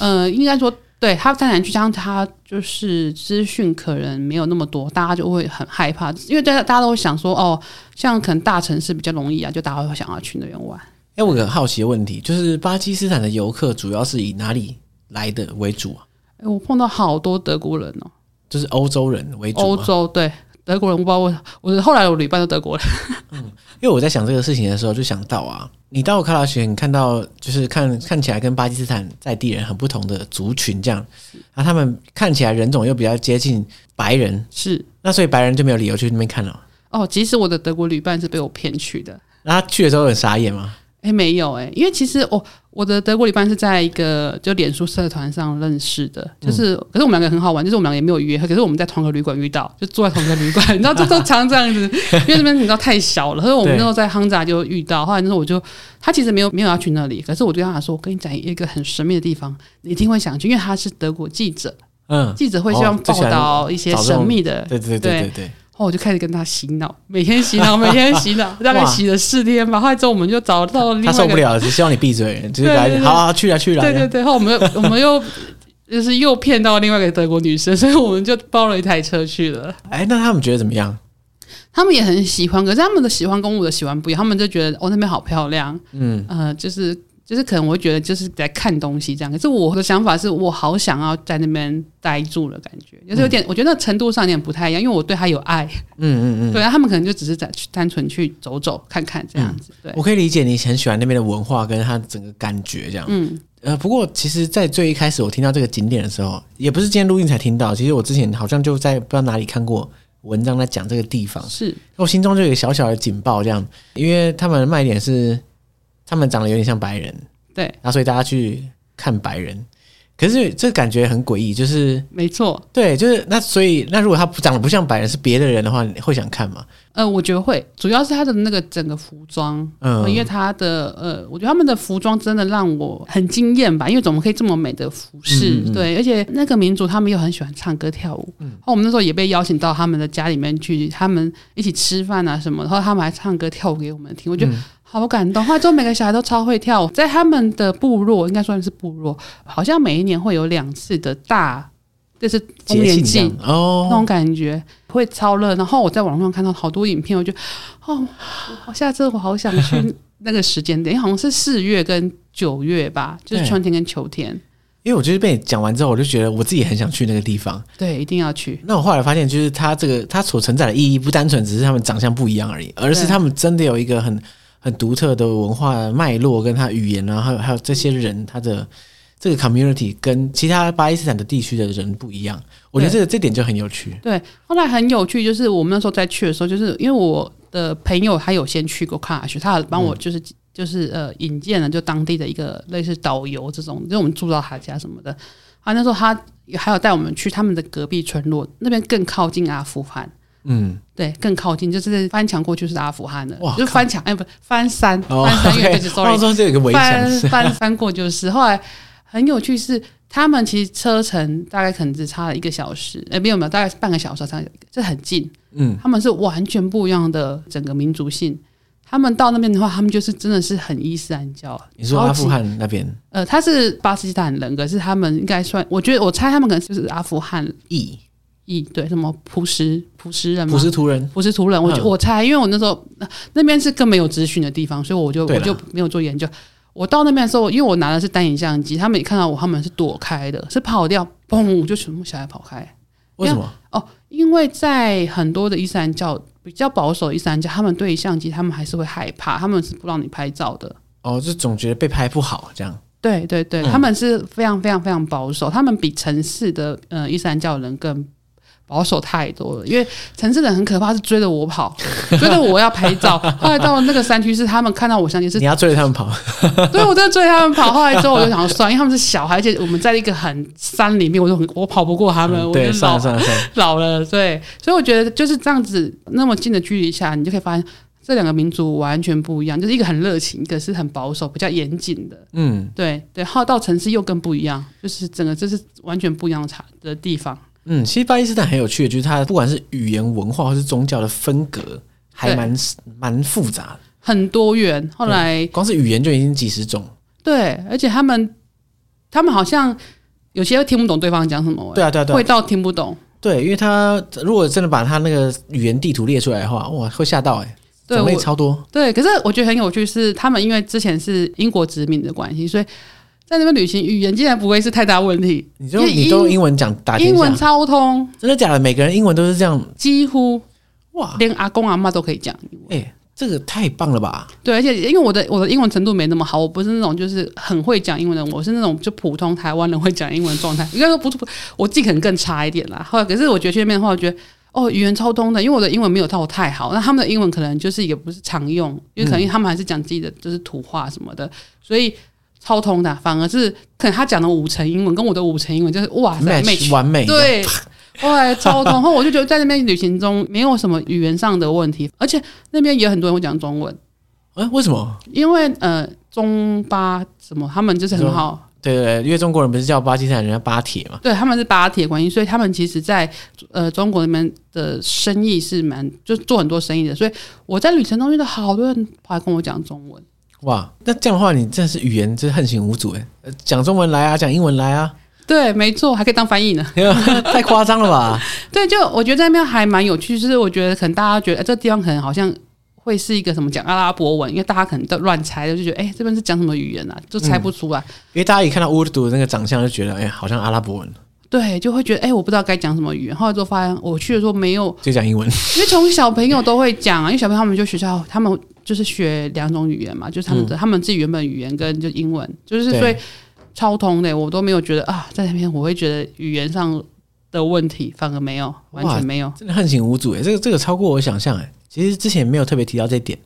呃，应该说。对，他太难去，加上他就是资讯可能没有那么多，大家就会很害怕，因为大家大家都会想说，哦，像可能大城市比较容易啊，就大家会想要去那边玩。哎，我有个好奇的问题，就是巴基斯坦的游客主要是以哪里来的为主啊？哎，我碰到好多德国人哦，就是欧洲人为主。欧洲对。德国人，我不知道我，我后来我旅伴都德国人。嗯，因为我在想这个事情的时候，就想到啊，你到喀拉雪，你看到就是看看起来跟巴基斯坦在地人很不同的族群，这样，那他们看起来人种又比较接近白人，是，那所以白人就没有理由去那边看了。哦，即使我的德国旅伴是被我骗去的，那他去的时候很傻眼吗？哎，没有哎，因为其实我我的德国旅伴是在一个就脸书社团上认识的，就是、嗯、可是我们两个很好玩，就是我们两个也没有约，可是我们在同一个旅馆遇到，就住在同一个旅馆，[laughs] 你知道这都常这样子，因为这边你知道太小了，所以我们那时候在亨扎就遇到，后来那时候我就他其实没有没有要去那里，可是我就跟他说，我跟你讲一个很神秘的地方，你一定会想去，因为他是德国记者，嗯，记者会希望报道一些神秘的，对对对对对，对。后我就开始跟他洗脑，每天洗脑，每天洗脑，[laughs] 大概洗了四天吧。后来之后我们就找到另外一个，他受不了了，只希望你闭嘴，就是来，好好去了去了。对对对，后我们我们又就是又骗到另外一个德国女生，所以我们就包了一台车去了。哎，那他们觉得怎么样？他们也很喜欢，可是他们的喜欢跟我的喜欢不一样。他们就觉得哦，那边好漂亮，嗯呃，就是。就是可能我会觉得就是在看东西这样，可是我的想法是我好想要在那边待住的感觉，就是有点，我觉得程度上有点不太一样，因为我对他有爱，嗯嗯嗯，对，他们可能就只是在去单纯去走走看看这样子。对，我可以理解你很喜欢那边的文化跟他整个感觉这样。嗯，呃，不过其实，在最一开始我听到这个景点的时候，也不是今天录音才听到，其实我之前好像就在不知道哪里看过文章在讲这个地方，是我心中就有小小的警报这样，因为他们的卖点是。他们长得有点像白人，对，然后所以大家去看白人，可是这感觉很诡异，就是没错，对，就是那所以那如果他长得不像白人是别的人的话，你会想看吗？呃，我觉得会，主要是他的那个整个服装，嗯，因为他的呃，我觉得他们的服装真的让我很惊艳吧，因为怎么可以这么美的服饰？嗯嗯。对，而且那个民族他们又很喜欢唱歌跳舞，嗯，然后我们那时候也被邀请到他们的家里面去，他们一起吃饭啊什么，然后他们还唱歌跳舞给我们听，我觉得。嗯好感动！后来每个小孩都超会跳舞，在他们的部落，应该算是部落，好像每一年会有两次的大，就是丰年祭哦，那种感觉会超热。然后我在网上看到好多影片，我就哦，我下次我好想去那个时间点，好像是四月跟九月吧，就是春天跟秋天。因为我就是被你讲完之后，我就觉得我自己很想去那个地方。对，一定要去。那我后来发现，就是它这个它所承载的意义，不单纯只是他们长相不一样而已，而是他们真的有一个很。很独特的文化脉络，跟他语言啊，还有还有这些人，他的这个 community 跟其他巴基斯坦的地区的人不一样。我觉得这个这点就很有趣。对，后来很有趣，就是我们那时候在去的时候，就是因为我的朋友他有先去过喀纳什，他帮我就是、嗯、就是呃引荐了就当地的一个类似导游这种，就我们住到他家什么的。啊，那时候他还有带我们去他们的隔壁村落，那边更靠近阿富汗。嗯，对，更靠近，就是翻墙过去是阿富汗的，哇，就翻墙，哎，不，翻山，哦、翻山越 [laughs] 过去，sorry，翻翻翻过就是。后来很有趣是，他们其实车程大概可能只差了一个小时，哎，没有没有，大概是半个小时，差这很近。嗯，他们是完全不一样的整个民族性。他们到那边的话，他们就是真的是很伊斯兰教。你说阿富汗那边？呃，他是巴基斯坦人，可是他们应该算，我觉得我猜他们可能就是阿富汗裔。对，什么普什普什人吗？普什图人，普什图人。我就我猜，因为我那时候那边是更没有资讯的地方，所以我就我就没有做研究。我到那边的时候，因为我拿的是单眼相机，他们也看到我，他们是躲开的，是跑掉，嘣，就全部小孩跑开。为什么？哦，因为在很多的伊斯兰教比较保守的伊斯兰教，他们对相机，他们还是会害怕，他们是不让你拍照的。哦，就总觉得被拍不好这样。对对对，他们是非常非常非常保守，他们比城市的呃伊斯兰教人更。保守太多了，因为城市人很可怕，是追着我跑，[laughs] 追着我要拍照。后来到了那个山区，是他们看到我相机是，你要追着他们跑，[laughs] 对，我真的追着他们跑。后来之后我就想算，因为他们是小孩，而且我们在一个很山里面，我就很我跑不过他们，嗯、对，我就算了算了算了，[laughs] 老了，对，所以我觉得就是这样子那么近的距离下，你就可以发现这两个民族完全不一样，就是一个很热情，一个是很保守、比较严谨的，嗯，对对。后来到城市又更不一样，就是整个这是完全不一样的差的地方。嗯，其实巴基斯坦很有趣的，就是它不管是语言文化或是宗教的分隔，还蛮蛮复杂的，很多元。后来光是语言就已经几十种。对，而且他们他们好像有些听不懂对方讲什么。对啊，对啊，对啊，会到听不懂。对，因为他如果真的把他那个语言地图列出来的话，哇，会吓到哎，种类超多。对，可是我觉得很有趣是，他们因为之前是英国殖民的关系，所以。在那边旅行，语言竟然不会是太大问题。你就你都用英文讲打英文超通，真的假的？每个人英文都是这样，几乎哇，连阿公阿妈都可以讲。哎、欸，这个太棒了吧？对，而且因为我的我的英文程度没那么好，我不是那种就是很会讲英文的人，我是那种就普通台湾人会讲英文状态。应该说不是，我自己可能更差一点啦。后来可是我觉得去那边的话，我觉得哦，语言超通的，因为我的英文没有到太好，那他们的英文可能就是也不是常用，因为可能他们还是讲自己的就是土话什么的，所以。超通的，反而是可能他讲的五成英文跟我的五成英文就是哇塞，match 完美，对，哇，超通。然后我就觉得在那边旅行中没有什么语言上的问题，而且那边也有很多人会讲中文。哎、欸，为什么？因为呃，中巴什么，他们就是很好。对对对，因为中国人不是叫巴基斯坦人叫巴铁嘛？对，他们是巴铁关系，所以他们其实在呃中国那边的生意是蛮就做很多生意的。所以我在旅程中遇到好多人跑来跟我讲中文。哇，那这样的话，你真的是语言真是横行无阻哎！讲中文来啊，讲英文来啊，对，没错，还可以当翻译呢，[laughs] 太夸张了吧？[laughs] 对，就我觉得在那边还蛮有趣，就是我觉得可能大家觉得，欸、这个地方可能好像会是一个什么讲阿拉伯文，因为大家可能都乱猜的，就觉得哎、欸，这边是讲什么语言啊，就猜不出来。嗯、因为大家一看到乌尔都那个长相，就觉得哎、欸，好像阿拉伯文。对，就会觉得哎、欸，我不知道该讲什么语言。后来就发现，我去的时候没有就讲英文，因为从小朋友都会讲啊，因为小朋友他们就学校他们。就是学两种语言嘛，就是他们的、嗯、他们自己原本语言跟就英文，就是所以超通的，我都没有觉得啊，在那边我会觉得语言上的问题反而没有，完全没有，真的横行无阻哎，这个这个超过我想象哎。其实之前没有特别提到这点，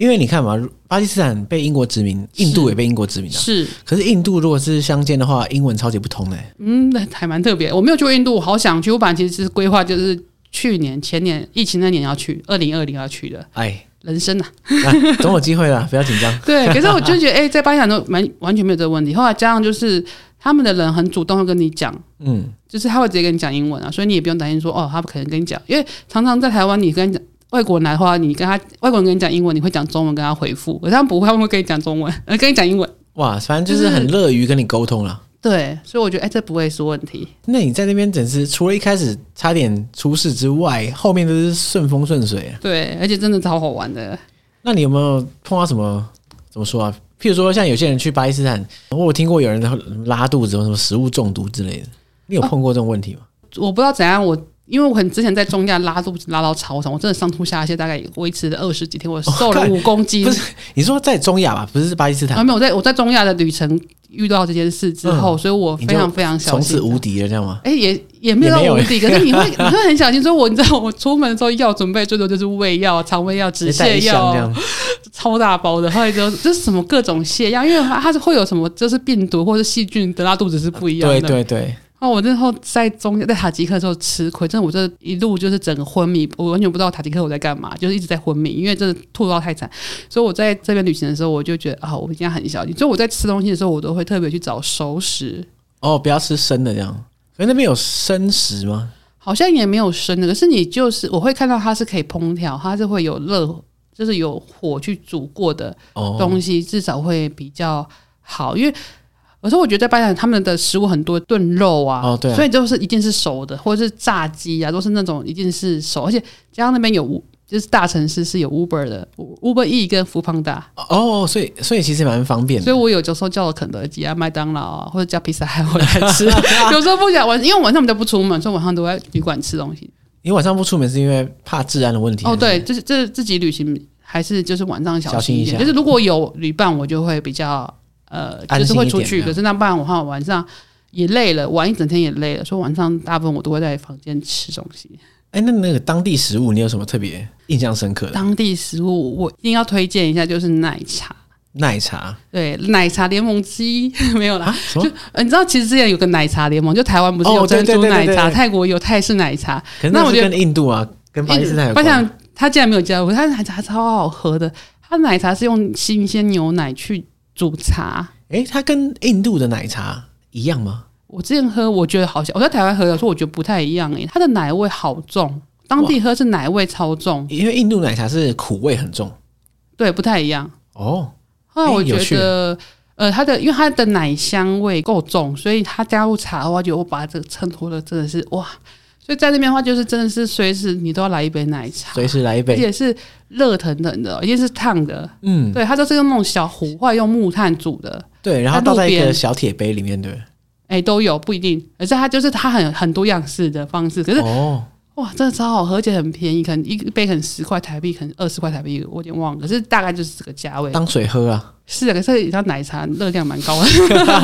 因为你看嘛，巴基斯坦被英国殖民，印度也被英国殖民了，是。可是印度如果是相间的话，英文超级不通诶。嗯，那还蛮特别。我没有去过印度，我好想去。我本来其实是规划就是去年前年疫情那年要去，二零二零要去的。哎。人生呐、啊啊，总有机会啦，[laughs] 不要紧张。对，可是我就觉得，哎、欸，在巴基斯坦都蛮完全没有这个问题。后来加上就是他们的人很主动会跟你讲，嗯，就是他会直接跟你讲英文啊，所以你也不用担心说，哦，他不可能跟你讲，因为常常在台湾，你跟外国人来的话，你跟他外国人跟你讲英文，你会讲中文跟他回复，可是他们不会，他们会跟你讲中文，呃，[laughs] 跟你讲英文。哇，反正就是很乐于跟你沟通了。对，所以我觉得，哎、欸，这不会是问题。那你在那边整是除了一开始差点出事之外，后面都是顺风顺水啊。对，而且真的超好玩的。那你有没有碰到什么？怎么说啊？譬如说，像有些人去巴基斯坦，我有听过有人拉肚子，什么食物中毒之类的。你有碰过这种问题吗？哦，我不知道怎样，我因为我很之前在中亚拉肚子拉到超长，我真的上吐下泻，大概维持了二十几天，我瘦了 [laughs] 五公斤。不是你说在中亚吧？不是巴基斯坦？啊，没有，我在我在中亚的旅程遇到这件事之后，嗯、所以我非常非常小心，从此无敌了，这样吗？哎、欸，也也没有到无敌，可是你会 [laughs] 你会很小心。所以我你知道，我出门的时候要准备最多就是胃药、肠胃药、止泻药，超大包的。后来就就是什么各种泻药，因为它它是会有什么，就是病毒或者细菌得拉肚子是不一样的。对对对。哦，我那时候在中在塔吉克的时候吃亏，真的，我这一路就是整个昏迷，我完全不知道塔吉克我在干嘛，就是一直在昏迷，因为真的吐到太惨。所以我在这边旅行的时候，我就觉得啊，我一定要很小心。所以我在吃东西的时候，我都会特别去找熟食。哦，不要吃生的这样。可是那边有生食吗？好像也没有生的，可是你就是我会看到它是可以烹调，它是会有热，就是有火去煮过的东西，哦、至少会比较好，因为。我说，我觉得在巴基斯坦他们的食物很多炖肉啊，哦对啊，所以就是一定是熟的，或者是炸鸡啊，都是那种一定是熟，而且加上那边有就是大城市是有 Uber 的，Uber E 跟 Foodpanda 哦，所以所以其实蛮方便的，所以我有时候叫了肯德基啊、麦当劳啊，或者叫披萨还回来吃，[laughs] 有时候不想晚，因为晚上我们都不出门，所以晚上都在旅馆吃东西。你晚上不出门是因为怕治安的问题？哦，对，就是这自己旅行还是就是晚上小心一点，小心一下，就是如果有旅伴，我就会比较。呃，就是会出去，可是那不然的话，晚上也累了，玩一整天也累了，所以晚上大部分我都会在房间吃东西。哎，那那个当地食物，你有什么特别印象深刻的？当地食物我一定要推荐一下，就是奶茶。奶茶，对，奶茶联盟之一 [laughs] 没有啦。啊、就你知道，其实之前有个奶茶联盟，就台湾不是有珍珠奶茶，泰国有泰式奶茶。那我觉得跟印度啊，跟巴基斯坦有关。他竟然没有加入，他奶茶超好喝的，他奶茶是用新鲜牛奶去煮茶。诶，它跟印度的奶茶一样吗？我之前喝，我觉得好像我在台湾喝的时候，我觉得不太一样。诶，它的奶味好重，当地喝是奶味超重。因为印度奶茶是苦味很重，对，不太一样。哦，后来我觉得，呃，它的因为它的奶香味够重，所以它加入茶的话，就我把这个衬托的真的是哇。所以在那边的话，就是真的是随时你都要来一杯奶茶，随时来一杯，而且是热腾腾的，而且是烫的。嗯，对，它都是用那种小壶或者用木炭煮的。对，然后倒在一个小铁杯里面，对。哎、欸，都有不一定，而且它就是它很很多样式的方式。可是哦，哇，真的超好喝，而且很便宜，可能一杯可能十块台币，可能二十块台币，我有点忘了。可是大概就是这个价位。当水喝啊？是啊，可是你像奶茶热量蛮高的。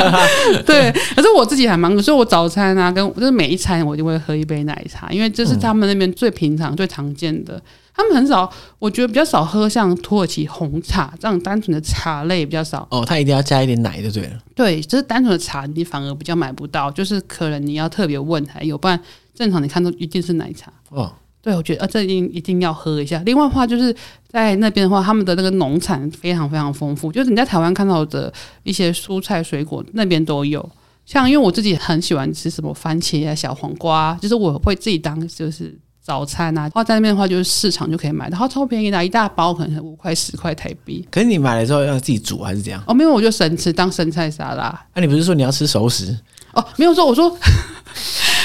[laughs] 对，可是我自己还蛮，所以我早餐啊，跟就是每一餐我就会喝一杯奶茶，因为这是他们那边最平常、嗯、最常见的。他们很少，我觉得比较少喝像土耳其红茶这样单纯的茶类比较少。哦，它一定要加一点奶就对了。对，就是单纯的茶，你反而比较买不到，就是可能你要特别问才有，不然正常你看都一定是奶茶。哦，对，我觉得啊，这一定一定要喝一下。另外的话，就是在那边的话，他们的那个农产非常非常丰富，就是你在台湾看到的一些蔬菜水果，那边都有。像因为我自己很喜欢吃什么番茄啊、小黄瓜，就是我会自己当就是。早餐啊，然后在那边的话，就是市场就可以买，然后超便宜的，一大包可能五块十块台币。可是你买了之后要自己煮还是怎样？哦，没有，我就生吃当生菜沙拉。那、啊、你不是说你要吃熟食？哦，没有说，我说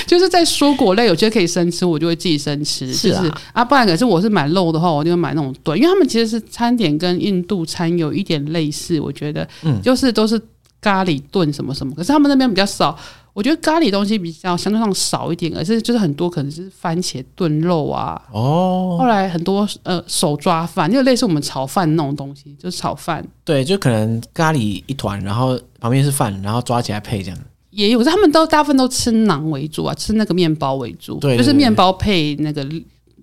[laughs] 就是在蔬果类，有些可以生吃，我就会自己生吃。是啊，就是、啊，不然可是我是买肉的话，我就会买那种炖，因为他们其实是餐点跟印度餐有一点类似，我觉得，嗯，就是都是咖喱炖什么什么，可是他们那边比较少。我觉得咖喱东西比较相对上少一点，而是就是很多可能是番茄炖肉啊。哦。后来很多呃手抓饭，就类似我们炒饭那种东西，就是炒饭。对，就可能咖喱一团，然后旁边是饭，然后抓起来配这样。也有，他们都大部分都吃馕为主啊，吃那个面包为主。对，对，对，就是面包配那个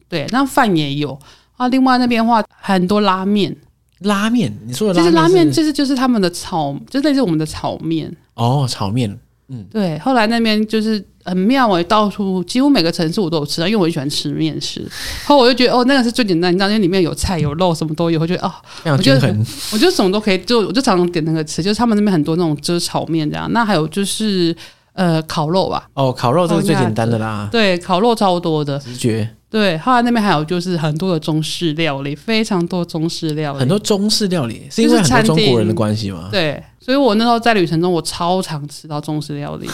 对，那饭也有啊。另外那边的话，很多拉面。拉面？你说的拉面？其实拉面就是就是他们的炒，就类似我们的炒面。哦，炒面。嗯，对，后来那边就是很妙诶，到处几乎每个城市我都有吃到，因为我很喜欢吃面食。后我就觉得哦，那个是最简单，你知道，因为里面有菜有肉，什么都有。我觉得哦，我觉得我觉得什么都可以，就我就常常点那个吃，就是他们那边很多那种遮炒面这样。那还有就是呃烤肉吧，哦，烤肉这是最简单的啦。对，烤肉超多的，直觉。对，后来那边还有就是很多的中式料理，非常多中式料理，很多中式料理是因为很多中国人的关系吗？对。所以我那时候在旅程中，我超常吃到中式料理，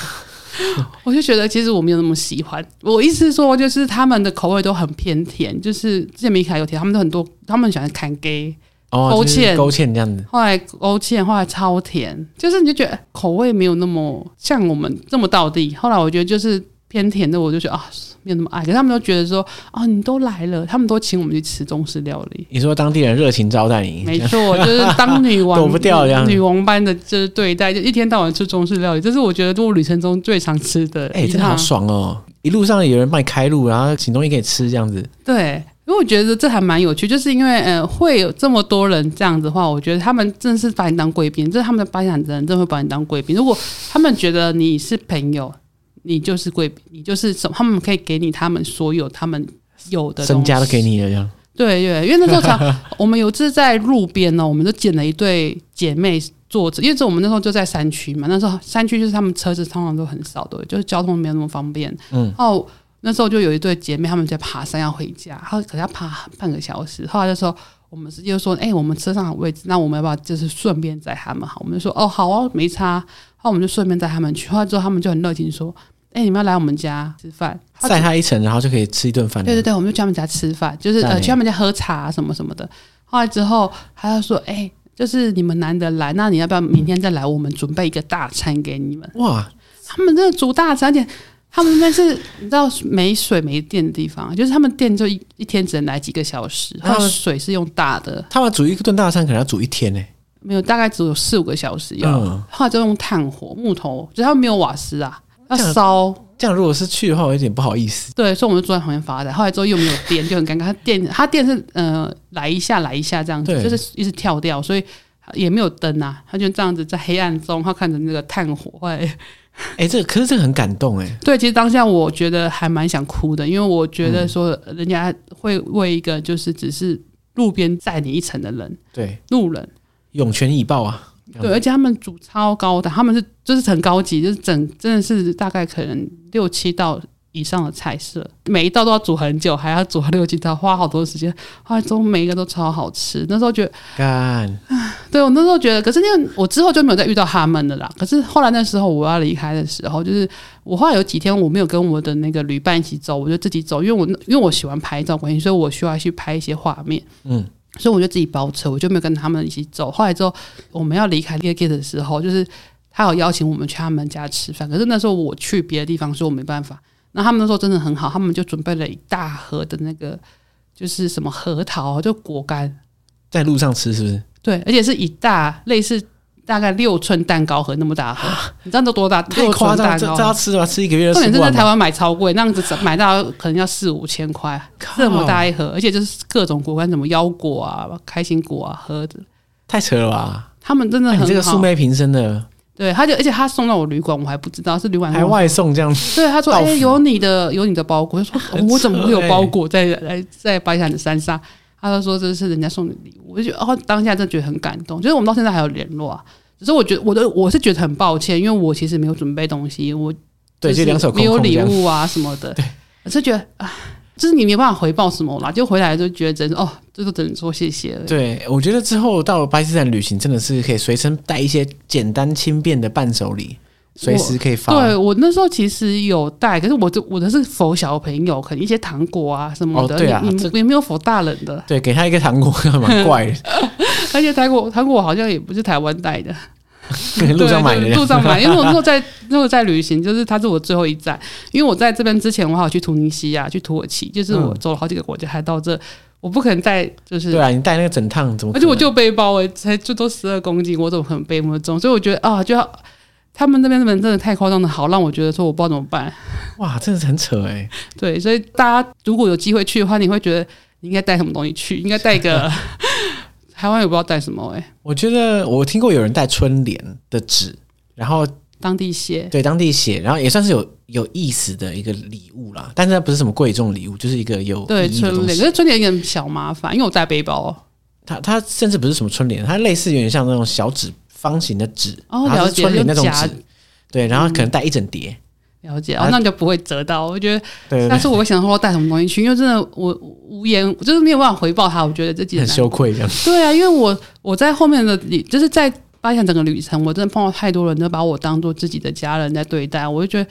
[laughs] 我就觉得其实我没有那么喜欢。我意思是说，就是他们的口味都很偏甜，就是之前米卡有提，他们都很多，他们喜欢坎给勾芡勾芡这样子。后来勾芡，后来超甜，就是你就觉得口味没有那么像我们这么到地。后来我觉得就是。偏甜的，我就觉得啊，没有那么爱。可是他们都觉得说啊，你都来了，他们都请我们去吃中式料理。你说当地人热情招待你，没错，就是当女 [laughs] 王躲不掉这样，女王般的就是对待，就一天到晚吃中式料理，这是我觉得我旅程中最常吃的。哎、欸，真的好爽哦！一路上有人卖开路，然后请东西可以吃，这样子。对。因为我觉得这还蛮有趣，就是因为呃会有这么多人这样子的话，我觉得他们真的是把你当贵宾，就是他们的巴基斯坦人真的会把你当贵宾。如果他们觉得你是朋友，你就是贵宾，你就是什么，他们可以给你他们所有他们有的身家都给你了这样。对对，因为那时候常 [laughs] 我们有次在路边呢，我们就捡了一对姐妹坐着，因为这我们那时候就在山区嘛，那时候山区就是他们车子通常都很少的，就是交通没有那么方便。嗯，哦。那时候就有一对姐妹，她们在爬山要回家，然后可能要爬半个小时。后来就说，我们直接说，哎、欸，我们车上有位置，那我们要不要就是顺便载他们？好，我们就说，哦，好啊，没差。那我们就顺便载他们去。后来之后，他们就很热情说，哎、欸，你们要来我们家吃饭，晒他一层，然后就可以吃一顿饭。对对对，我们就去他们家吃饭，就是呃去他们家喝茶、啊、什么什么的。后来之后，他就说，哎、欸，就是你们难得来，那你要不要明天再来？我们准备一个大餐给你们。哇，他们真的煮大餐，而且。他们那是你知道没水没电的地方，就是他们电就一一天只能来几个小时，他们水是用大的。他们煮一顿大餐可能要煮一天呢？没有，大概只有四五个小时要。嗯、后来就用炭火木头，就是他们没有瓦斯啊，要烧。这样如果是去的话，我有点不好意思。对，所以我们就坐在旁边发呆。后来之后又没有电，就很尴尬。他电他电是呃来一下来一下这样子，就是一直跳掉，所以也没有灯啊。他就这样子在黑暗中，他看着那个炭火，后来。哎、欸，这个可是这个很感动哎。对，其实当下我觉得还蛮想哭的，因为我觉得说人家会为一个就是只是路边载你一程的人，对，路人涌泉以报啊。对，而且他们煮超高的，他们是就是很高级，就是整真的是大概可能六七道。以上的菜色，每一道都要煮很久，还要煮六七道，花好多时间。后来中每一个都超好吃。那时候觉得，干，对我那时候觉得，可是因为我之后就没有再遇到他们了啦。可是后来那时候我要离开的时候，就是我后来有几天我没有跟我的那个旅伴一起走，我就自己走，因为我因为我喜欢拍照关系，所以我需要去拍一些画面。嗯，所以我就自己包车，我就没有跟他们一起走。后来之后我们要离开 LGBT 的时候，就是他有邀请我们去他们家吃饭，可是那时候我去别的地方，所以我没办法。那他们那时候真的很好，他们就准备了一大盒的那个，就是什么核桃，就果干，在路上吃是不是？对，而且是一大类似大概六寸蛋糕盒那么大盒，你知道都多大？太夸张，这这要吃的吗？吃一个月？重点是在台湾买超贵，那样子买到可能要四五千块，这么大一盒，而且就是各种果干，什么腰果啊、开心果啊，盒子太扯了吧？他们真的很好，这个素昧平生的。对，他就而且他送到我旅馆，我还不知道是旅馆还外送这样子。对，他说：“哎、欸，有你的有你的包裹。”他说：“我怎么会有包裹在来在巴基斯坦的山上？”他就说：“这是人家送的礼物。”我就觉得哦，当下真的觉得很感动。就是我们到现在还有联络啊。只是我觉得我的我是觉得很抱歉，因为我其实没有准备东西，我对这两手没有礼物啊什么的。对，我是觉得啊。就是你没办法回报什么啦，就回来就觉得真哦，这都只能说谢谢了。对，我觉得之后到了巴基斯坦旅行，真的是可以随身带一些简单轻便的伴手礼，随时可以发。对，我那时候其实有带，可是我我的是否小朋友，可能一些糖果啊什么的。哦、对啊，你也没有否大人的。对，给他一个糖果 [laughs] 蛮怪的。[laughs] 而且糖果糖果好像也不是台湾带的。路上买的，路上买，因为我那时候在那时候在旅行，就是它是我最后一站。因为我在这边之前，我还有去突尼西亚、去土耳其，就是我走了好几个国家，还到这，我不可能带，就是对啊，你带那个整趟怎么？而且我就背包我，才最多十二公斤，我怎么可能背那么重？所以我觉得啊，就要他们那边的人真的太夸张的好，让我觉得说我不知道怎么办。[laughs] 哇，真的是很扯诶。对，所以大家如果有机会去的话，你会觉得你应该带什么东西去？应该带一个。[laughs] 台湾也不知道带什么哎、欸，我觉得我听过有人带春联的纸，然后当地写，对，当地写，然后也算是有有意思的一个礼物啦。但是它不是什么贵重礼物，就是一个有对春联，可是春联有点小麻烦，因为我带背包。它它甚至不是什么春联，它类似有点像那种小纸方形的纸，哦，了解，春联那种纸，对，然后可能带一整叠。嗯了解哦，那你就不会折到。我觉得，但是我会想说带什么东西去，因为真的我无言，我就是没有办法回报他。我觉得这几很羞愧这样。对啊，因为我我在后面的旅，就是在巴基斯坦整个旅程，我真的碰到太多人都把我当做自己的家人在对待。我就觉得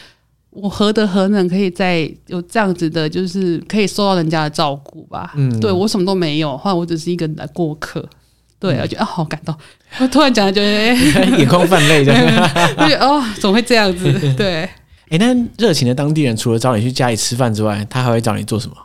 我何德何能，可以在有这样子的，就是可以受到人家的照顾吧？嗯，对我什么都没有，后来我只是一个人来过客。对，我觉得啊，好感动。我 [laughs] 突然讲，觉得眼眶泛泪，这样。[laughs] 就觉得哦，怎么会这样子？对。[laughs] 哎，那热情的当地人除了找你去家里吃饭之外，他还会找你做什么？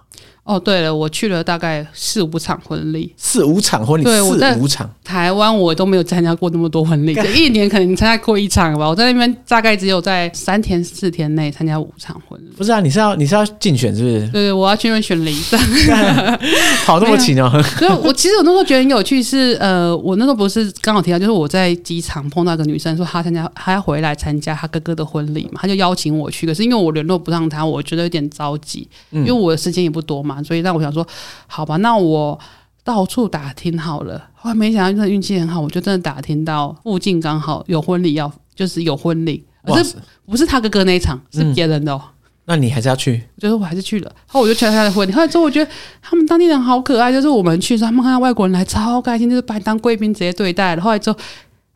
哦，对了，我去了大概四五场婚礼，四五场婚礼，对，我在四五场。台湾我都没有参加过那么多婚礼，[laughs] 这一年可能参加过一场吧。我在那边大概只有在三天四天内参加五场婚礼。不是啊，你是要你是要竞选是不是？对对，我要去那边选礼赞 [laughs] [laughs] 跑那么勤哦。所以，我其实我那时候觉得很有趣是，是呃，我那时候不是刚好提到，就是我在机场碰到一个女生，说她参加，她要回来参加她哥哥的婚礼嘛，她就邀请我去。可是因为我联络不上她，我觉得有点着急，因为我的时间也不多嘛，所以让我想说。好吧，那我到处打听好了，后来没想到真的运气很好，我就真的打听到附近刚好有婚礼要，就是有婚礼，可是不是他哥哥那一场，是别人的哦、嗯。那你还是要去？就是我还是去了，后来我就去了他的婚礼。后来之后我觉得他们当地人好可爱，就是我们去的时候，他们看到外国人来超开心，就是把你当贵宾直接对待了。后来之后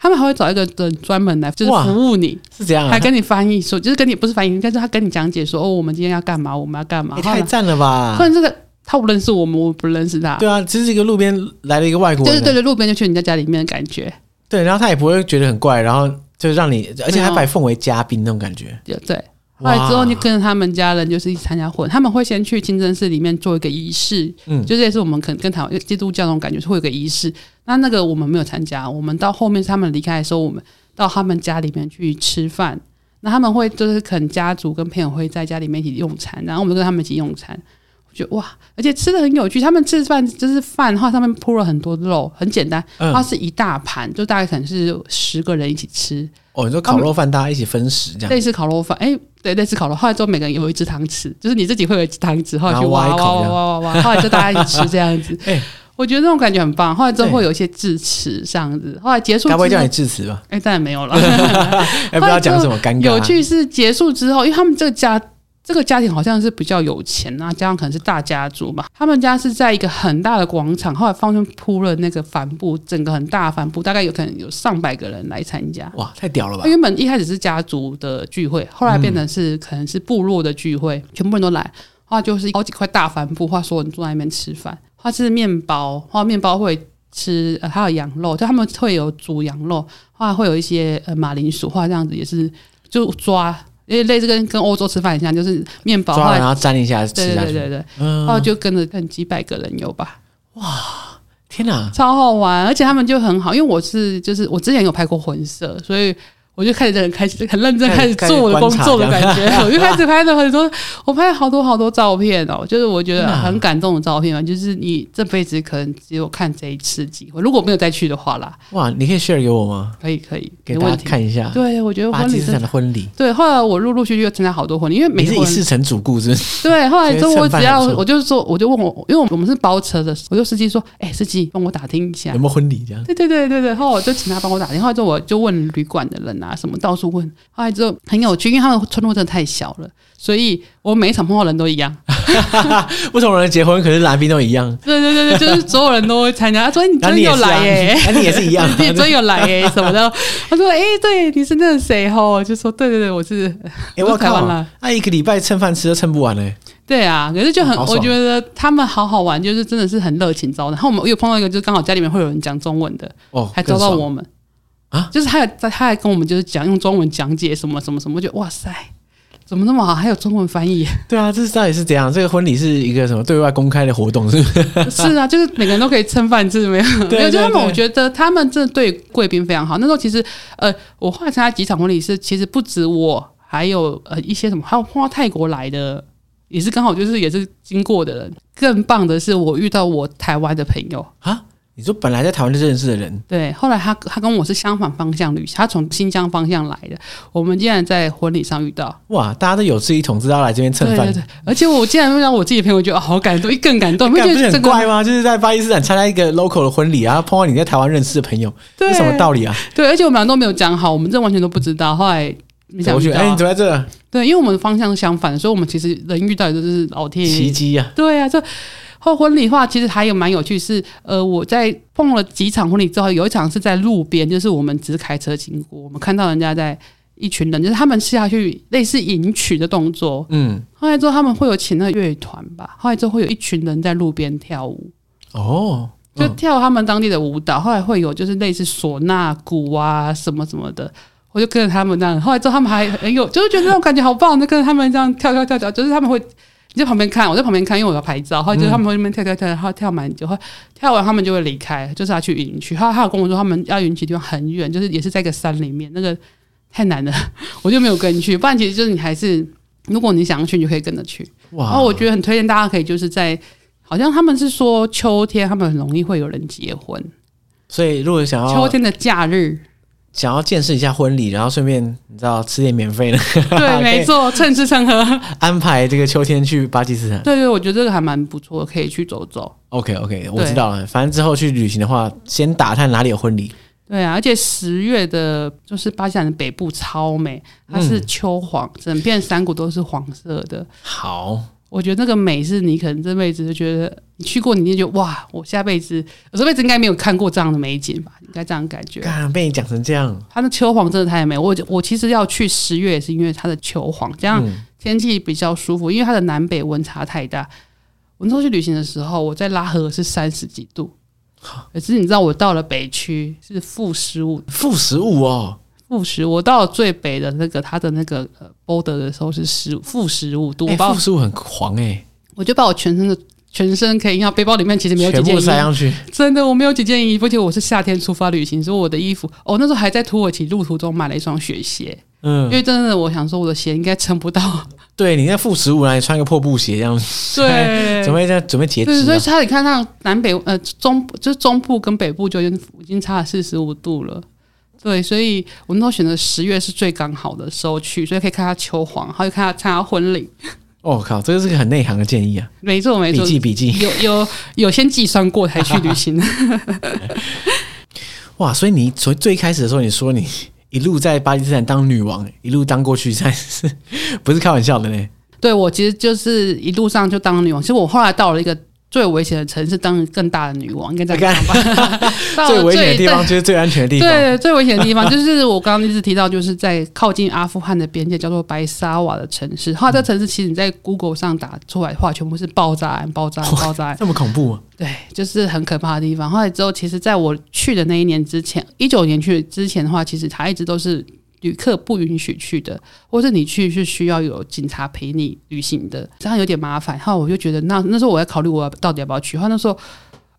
他们还会找一个人专门来，就是服务你，是这样、啊，还跟你翻译说，就是跟你不是翻译，应该是他跟你讲解说，哦，我们今天要干嘛，我们要干嘛，也太赞了吧！突然这个。他不认识我们，我不认识他。对啊，只是一个路边来了一个外国人，就是对着路边就去人家家里面的感觉。对，然后他也不会觉得很怪，然后就让你，而且还把你奉为嘉宾那种感觉。对对。后来之后，你跟着他们家人就是一起参加婚，他们会先去清真寺里面做一个仪式，嗯，就这也是我们可能跟台湾基督教那种感觉，是会有个仪式。那那个我们没有参加，我们到后面他们离开的时候，我们到他们家里面去吃饭。那他们会就是可能家族跟朋友会在家里面一起用餐，然后我们就跟他们一起用餐。我觉得哇，而且吃的很有趣。他们吃饭就是饭，然后上面铺了很多肉，很简单。它是一大盘，就大概可能是十个人一起吃。哦，你说烤肉饭，大家一起分食这样？类似烤肉饭，哎，对，类似烤肉。后来之后每个人有一只汤匙，就是你自己会有一只汤匙，后来去挖挖挖挖挖挖，后来就大家一起吃这样子。[laughs] 哎，我觉得那种感觉很棒。后来之后会有一些致辞这样子。后来结束，该不会叫你致辞吧？哎，当然没有了。[laughs] 哎，不要讲什么尴尬。有趣是结束之后，因为他们这个家。这个家庭好像是比较有钱啊，加上可能是大家族吧。他们家是在一个很大的广场，后来放上铺了那个帆布，整个很大的帆布，大概有可能有上百个人来参加。哇，太屌了吧！原本一开始是家族的聚会，后来变成是可能是部落的聚会，嗯、全部人都来。后来就是好几块大帆布，话说你坐在那边吃饭。后来是面包，或面包会吃，呃，还有羊肉，就他们会有煮羊肉，或会有一些呃马铃薯，或这样子也是就抓。因为类似跟跟欧洲吃饭一样，就是面包，抓然后沾一下吃下去，对对对对，然后就跟着跟几百个人有吧。哇，天哪，超好玩！而且他们就很好，因为我是就是我之前有拍过婚摄，所以。我就开始很开始很认真开始做我的工作的感觉，[laughs] 我就开始拍了很多，我拍了好多好多照片哦，就是我觉得很感动的照片嘛，就是你这辈子可能只有看这一次机会，如果没有再去的话啦。哇，你可以 share 给我吗？可以可以，给大家看一下。对，我觉得婚礼的婚礼。对，后来我陆陆续续又参加好多婚礼，因为每次一次成主顾是。对，后来之后我只要我就说，我就问我，因为我们是包车的，我就司机说，哎，司机帮我打听一下有没有婚礼这样。对对对对对，后来我就请他帮我打听，后来之后我就问旅馆的人啊，什么到处问。后来之后很有趣，因为他们村落真的太小了，所以我每一场碰到人都一样。[laughs] 不同人结婚，可是来宾都一样。对对对对，就是所有人都会参加。他说：“你真有来耶！”那你也是一样，你真有来耶 [laughs] [laughs] 什么的。他说：“哎，对，你是那个谁？”吼，就说：“对对对，我是。”哎，我看完了，那一个礼拜蹭饭吃都蹭不完嘞。对啊，可是就很，我觉得他们好好玩，就是真的是很热情招待。然后我们又碰到一个，就是刚好家里面会有人讲中文的，哦，还招到我们。啊，就是他在，他还跟我们就是讲用中文讲解什么什么什么，我觉得哇塞，怎么那么好？还有中文翻译？[laughs] 对啊，这是到底是怎样？这个婚礼是一个什么对外公开的活动？是不是？[laughs] 是啊，就是每个人都可以蹭饭吃，没有？对对对没有，就他们，我觉得他们真的对贵宾非常好。那时候其实，呃，我后来参加几场婚礼是，其实不止我，还有呃一些什么，还有碰到泰国来的，也是刚好就是也是经过的人。更棒的是，我遇到我台湾的朋友啊。你说本来在台湾就认识的人，对，后来他他跟我是相反方向旅行，他从新疆方向来的，我们竟然在婚礼上遇到，哇！大家都有志一同，知道来这边蹭饭，对对对，而且我竟然遇到我自己的朋友，觉得好感动，更感动，你不觉得很怪吗？就是在巴基斯坦参加一个 local 的婚礼，然后碰到你在台湾认识的朋友，这什么道理啊？对，而且我们俩都没有讲好，我们这完全都不知道。后来没想到，哎，你怎么在这？对，因为我们方向相反，所以我们其实人遇到的就是老天爷奇迹啊！对啊，这。后婚礼的话，其实还有蛮有趣是，是呃，我在碰了几场婚礼之后，有一场是在路边，就是我们只是开车经过，我们看到人家在一群人，就是他们下去类似迎娶的动作，嗯，后来之后他们会有请那个乐团吧，后来之后会有一群人在路边跳舞，哦，就跳他们当地的舞蹈，后来会有就是类似唢呐鼓啊什么什么的。我就跟着他们那样。后来之后他们还很有，就是觉得那种感觉好棒，就跟着他们这样跳跳跳跳，就是他们会你在旁边看，我在旁边看，因为我要拍照。后来就是他们会那边跳跳跳，然后跳蛮久，后跳完他们就会离开，就是要去云区。他他有跟我说，他们要云区地方很远，就是也是在一个山里面，那个 [laughs] 太难了，[laughs] 我就没有跟去。不然其实就是你还是，如果你想要去，你就可以跟着去。哇！然后我觉得很推荐大家可以就是在，好像他们是说秋天他们很容易会有人结婚。所以，如果想要秋天的假日，想要见识一下婚礼，然后顺便你知道吃点免费的，[laughs] 对，没错，趁吃趁喝，安排这个秋天去巴基斯坦。对对，我觉得这个还蛮不错的，可以去走走。OK OK，我知道了。反正之后去旅行的话，先打探哪里有婚礼。对啊，而且十月的，就是巴基斯坦的北部超美，它是秋黄，嗯、整片山谷都是黄色的。好。我觉得那个美是你可能这辈子就觉得你去过，你就觉得哇，我下辈子我这辈子应该没有看过这样的美景吧？应该这样感觉。刚被你讲成这样，它的秋黄真的太美。我我其实要去十月也是因为它的秋黄，这样天气比较舒服，因为它的南北温差太大。我那时候去旅行的时候，我在拉合是三十几度，可是你知道我到了北区是负十五，负十五哦。负十，我到了最北的那个它的那个呃 border 的时候是十负十五度，负十五很狂哎、欸！我就把我全身的全身可以，因为背包里面其实没有几件衣服，塞上去。真的我没有几件衣服，而且我是夏天出发旅行，所以我的衣服，哦、那时候还在土耳其路途中买了一双雪鞋，嗯，因为真的我想说我的鞋应该撑不到。对，你在负十五，然后你穿个破布鞋这样子，对，[laughs] 准备在准备截止、啊。所以差你看到南北呃中就是中部跟北部就已经已经差了四十五度了。对，所以我那时候选择十月是最刚好的时候去，所以可以看他秋黄，还有看他参加婚礼。我、哦、靠，这个是个很内行的建议啊！没错，没错，笔记笔记，有有有先计算过才去旅行。[laughs] 哇，所以你从最开始的时候，你说你一路在巴基斯坦当女王，一路当过去，才是不是开玩笑的呢？对，我其实就是一路上就当女王。其实我后来到了一个。最危险的城市，当更大的女王，应该这样讲吧。[laughs] [laughs] 最危险的地方就是最安全的地方。对，最危险的地方 [laughs] 就是我刚刚一直提到，就是在靠近阿富汗的边界，叫做白沙瓦的城市。后来这城市其实你在 Google 上打出来的话，全部是爆炸案、爆炸案、爆炸案，这么恐怖啊？对，就是很可怕的地方。后来之后，其实在我去的那一年之前，一九年去之前的话，其实它一直都是。旅客不允许去的，或者你去是需要有警察陪你旅行的，这样有点麻烦。然后我就觉得那，那时候我在考虑我到底要不要去。然后那时候。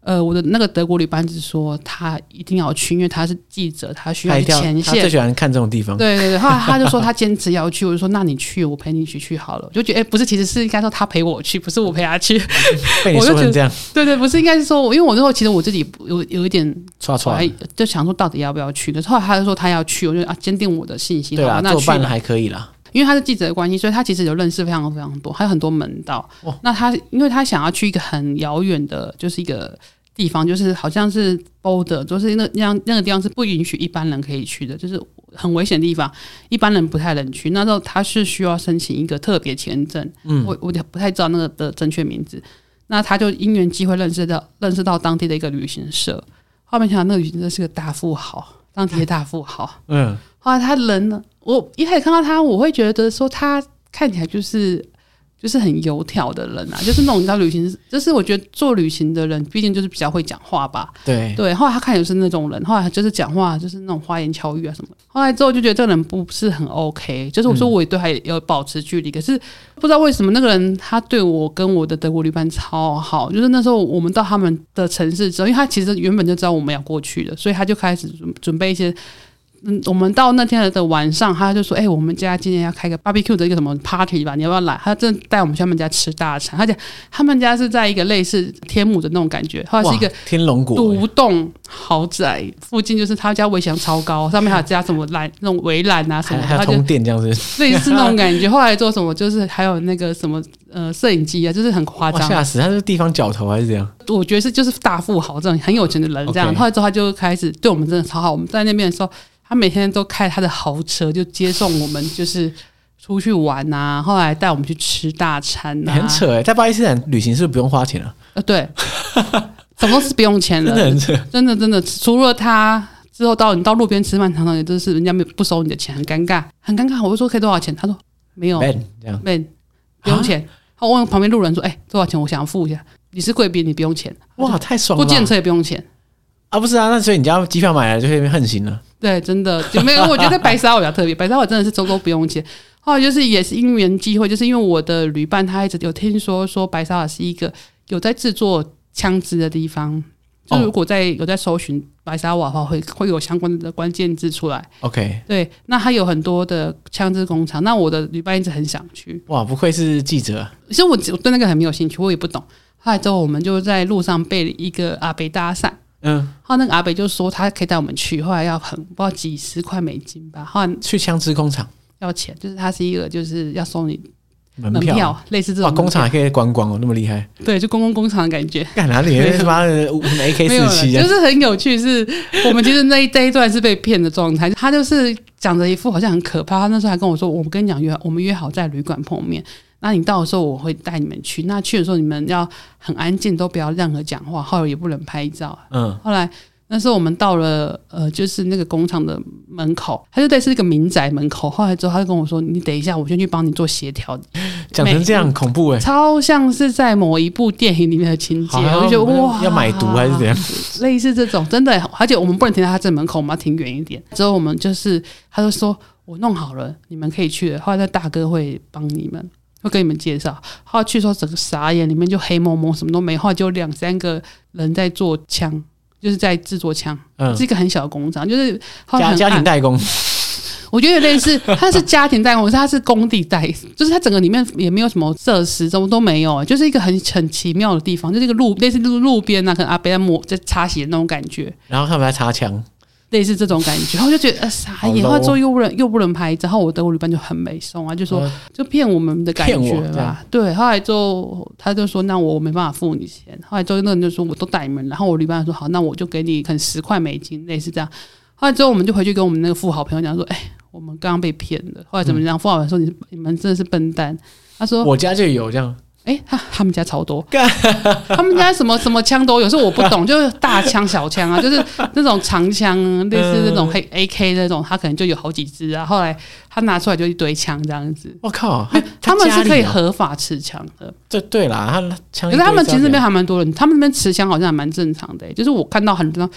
呃，我的那个德国女班子说他一定要去，因为他是记者，他需要去前线。他最喜欢看这种地方。对对对，后来他就说他坚持要去，我就说那你去，我陪你一起去好了。我就觉得哎，不是，其实是应该说他陪我去，不是我陪他去。[laughs] 被你说成这样。对对，不是应该是说，因为我那时候其实我自己有有一点错错，就想说到底要不要去的。后来他就说他要去，我就啊坚定我的信心。对啊，那做伴还可以啦。因为他是记者的关系，所以他其实有认识非常非常多，还有很多门道。哦、那他因为他想要去一个很遥远的，就是一个。地方就是好像是 border，就是那那样那个地方是不允许一般人可以去的，就是很危险的地方，一般人不太能去。那时候他是需要申请一个特别签证，嗯，我我不太知道那个的正确名字。那他就因缘机会认识到认识到当地的一个旅行社，后面想到那个旅行社是个大富豪，当地的大富豪，嗯，后来他人呢，我一开始看到他，我会觉得说他看起来就是。就是很油条的人啊，就是那种你知道旅行，就是我觉得做旅行的人，毕竟就是比较会讲话吧。对对，后来他看也是那种人，后来就是讲话就是那种花言巧语啊什么。后来之后就觉得这个人不是很 OK，就是我说我也对他有保持距离，嗯、可是不知道为什么那个人他对我跟我的德国旅伴超好，就是那时候我们到他们的城市之后，因为他其实原本就知道我们要过去的，所以他就开始准准备一些。嗯，我们到那天的晚上，他就说：“哎、欸，我们家今天要开个 barbecue 的一个什么 party 吧？你要不要来？”他真的带我们去他们家吃大餐，而且他们家是在一个类似天母的那种感觉，后来是一个天龙国独栋豪宅，附近就是他家围墙超高，上面还有加什么栏那种围栏啊什么，还有通电这样子，[laughs] 类似那种感觉。后来做什么，就是还有那个什么呃摄影机啊，就是很夸张，吓死！他是地方角头还是怎样？我觉得是就是大富豪这种很有钱的人这样。Okay. 后来之后他就开始对我们真的超好，我们在那边的时候。他每天都开他的豪车，就接送我们，就是出去玩啊。[laughs] 后来带我们去吃大餐啊，很扯哎！在巴基斯坦旅行是不是不用花钱啊？呃，对，什么是不用钱的，[laughs] 真的很扯，真的真的。除了他之后到你到路边吃饭，常常也都是人家没不收你的钱，很尴尬，很尴尬。我就说可以多少钱？他说没有样，Ben 不用钱。他问旁边路人说：“哎，多少钱？我想要付一下。”你是贵宾，你不用钱。哇，太爽了！不见车也不用钱啊？不是啊，那所以你家机票买来就可以横行了。对，真的就没有。我觉得白沙瓦比较特别，白沙瓦真的是周周不用钱。后来就是也是因缘机会，就是因为我的旅伴他一直有听说说白沙瓦是一个有在制作枪支的地方。就如果在有在搜寻白沙瓦的话，会会有相关的关键字出来。OK，对，那他有很多的枪支工厂。那我的旅伴一直很想去。哇，不愧是记者。其实我我对那个很没有兴趣，我也不懂。后来之后，我们就在路上被一个阿北搭讪。嗯，后来那个阿北就说他可以带我们去，后来要很不知道几十块美金吧。后来去枪支工厂要钱，就是他是一个就是要收你。门票，票类似这种，工厂还可以观光哦，那么厉害。对，就公共工厂的感觉。干哪里？他妈的，AK 四七，就是很有趣。是我们其实那一这一段是被骗的状态。他就是讲着一副好像很可怕。他那时候还跟我说：“我们跟你讲约，我们约好在旅馆碰面。那你到的时候我会带你们去。那去的时候你们要很安静，都不要任何讲话，后来也不能拍照。”嗯，后来。那时候我们到了，呃，就是那个工厂的门口，他就在是一个民宅门口。后来之后，他就跟我说：“你等一下，我先去帮你做协调。”讲成这样恐怖哎，超像是在某一部电影里面的情节。我就觉得哇，要买毒还是怎样？类似这种，真的。而且我们不能停在他这门口，我们要停远一点。之后我们就是，他就说：“我弄好了，你们可以去了。”后来那大哥会帮你们，会跟你们介绍。后来去说整个傻眼，里面就黑蒙蒙，什么都没。后来就两三个人在做枪。就是在制作枪，嗯，是一个很小的工厂，就是家家庭代工。我觉得有类似，它是家庭代工，可是它是工地代，就是它整个里面也没有什么设施，什么都没有，就是一个很很奇妙的地方，就是一个路类似路路边啊，可能阿伯在抹在擦鞋那种感觉。然后他们在擦枪。类似这种感觉，[laughs] 然后就觉得呃傻眼，后来之后又不能又不能拍，然后我德国旅伴就很没送啊，就说就骗我们的感觉吧。对，后来之后他就说那我没办法付你钱。后来之后那人就说我都带你们，然后我旅伴说好，那我就给你可能十块美金，类似这样。后来之后我们就回去跟我们那个富豪朋友讲说，哎，我们刚刚被骗了。后来怎么样？富豪朋友说你你们真的是笨蛋。他说我家就有这样。哎，他他们家超多，[laughs] 他们家什么什么枪都有，时候我不懂，[laughs] 就是大枪小枪啊，就是那种长枪，类似那种黑 AK 那种，他可能就有好几支啊。后来他拿出来就一堆枪这样子。我靠，他们是可以合法持枪的。对对啦，他枪。可是他们其实那边还蛮多人，他们那边持枪好像还蛮正常的。就是我看到很多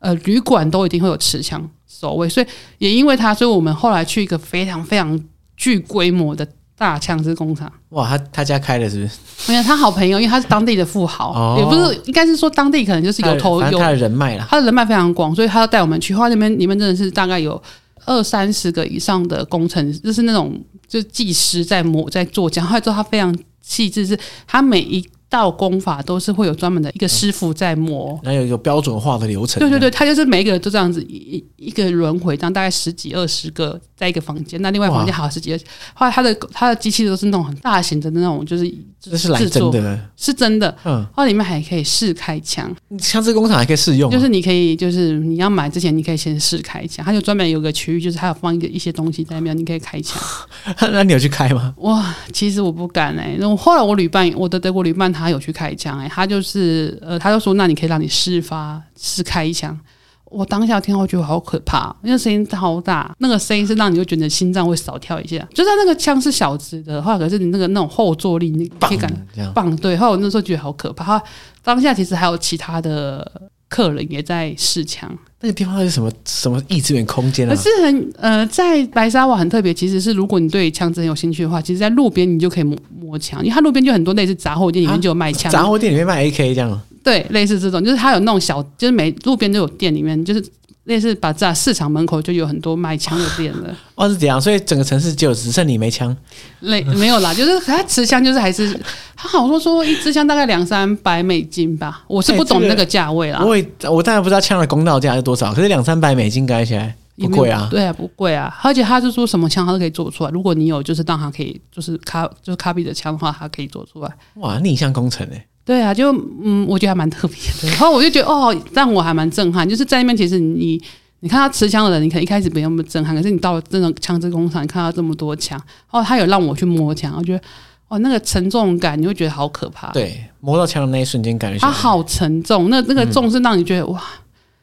呃旅馆都一定会有持枪守卫，所以也因为他，所以我们后来去一个非常非常具规模的。大枪支工厂哇，他他家开的是不是？没有，他好朋友，因为他是当地的富豪，哦、也不是，应该是说当地可能就是有头有他的人脉了，他的人脉非常广，所以他要带我们去。后来那边里面真的是大概有二三十个以上的工程，就是那种就是技师在磨在做讲。后来之后他非常细致，是他每一。道功法都是会有专门的一个师傅在磨，然后有一个标准化的流程。对对对，他就是每一个人都这样子一一个轮回，这样大概十几二十个在一个房间，那另外房间还有十几二十。后来他的他的机器都是那种很大型的那种，就是这是来真的，是真的。嗯，后来里面还可以试开枪，枪支工厂还可以试用，就是你可以就是你要买之前你可以先试开枪，他就专门有个区域，就是他有放一个一些东西在那边，你可以开枪。[laughs] 那你有去开吗？哇，其实我不敢哎、欸。然后后来我旅伴，我的德国旅伴他有去开枪哎。他就是呃，他就说，那你可以让你试发试开一枪。我当下听后觉得好可怕，因为声音超大，那个声音是让你就觉得心脏会少跳一下。就算那个枪是小支的话，可是你那个那种后坐力，你可以感棒对。后来我那时候觉得好可怕。他当下其实还有其他的客人也在试枪。那个地方是什么什么异次元空间啊？可是很呃，在白沙瓦很特别。其实是如果你对枪支很有兴趣的话，其实，在路边你就可以摸摸枪，因为它路边就很多类似杂货店里面就有卖枪，杂货店里面卖 AK 这样。对，类似这种，就是它有那种小，就是每路边都有店里面，就是。类似把在市场门口就有很多卖枪的店了。哦，是这样，所以整个城市就只剩你没枪。类没有啦，就是他持枪，就是还是他好多说说一支枪大概两三百美金吧。我是不懂那个价位啦。我也我当然不知道枪的公道价是多少，可是两三百美金加起来不贵啊。对啊，不贵啊。而且他是说什么枪他都可以做出来。如果你有就是当他可以就是卡就是卡比的枪的话，他可以做出来。哇，逆向工程诶、欸。对啊，就嗯，我觉得还蛮特别的。然后我就觉得哦，让我还蛮震撼，就是在那边其实你。你看他持枪的人，你可能一开始没那么震撼，可是你到了这种枪支工厂，你看到这么多枪，哦，他有让我去摸枪，我觉得哦，那个沉重感，你会觉得好可怕。对，摸到枪的那一瞬间，感觉它好沉重，那那个重是让你觉得、嗯、哇！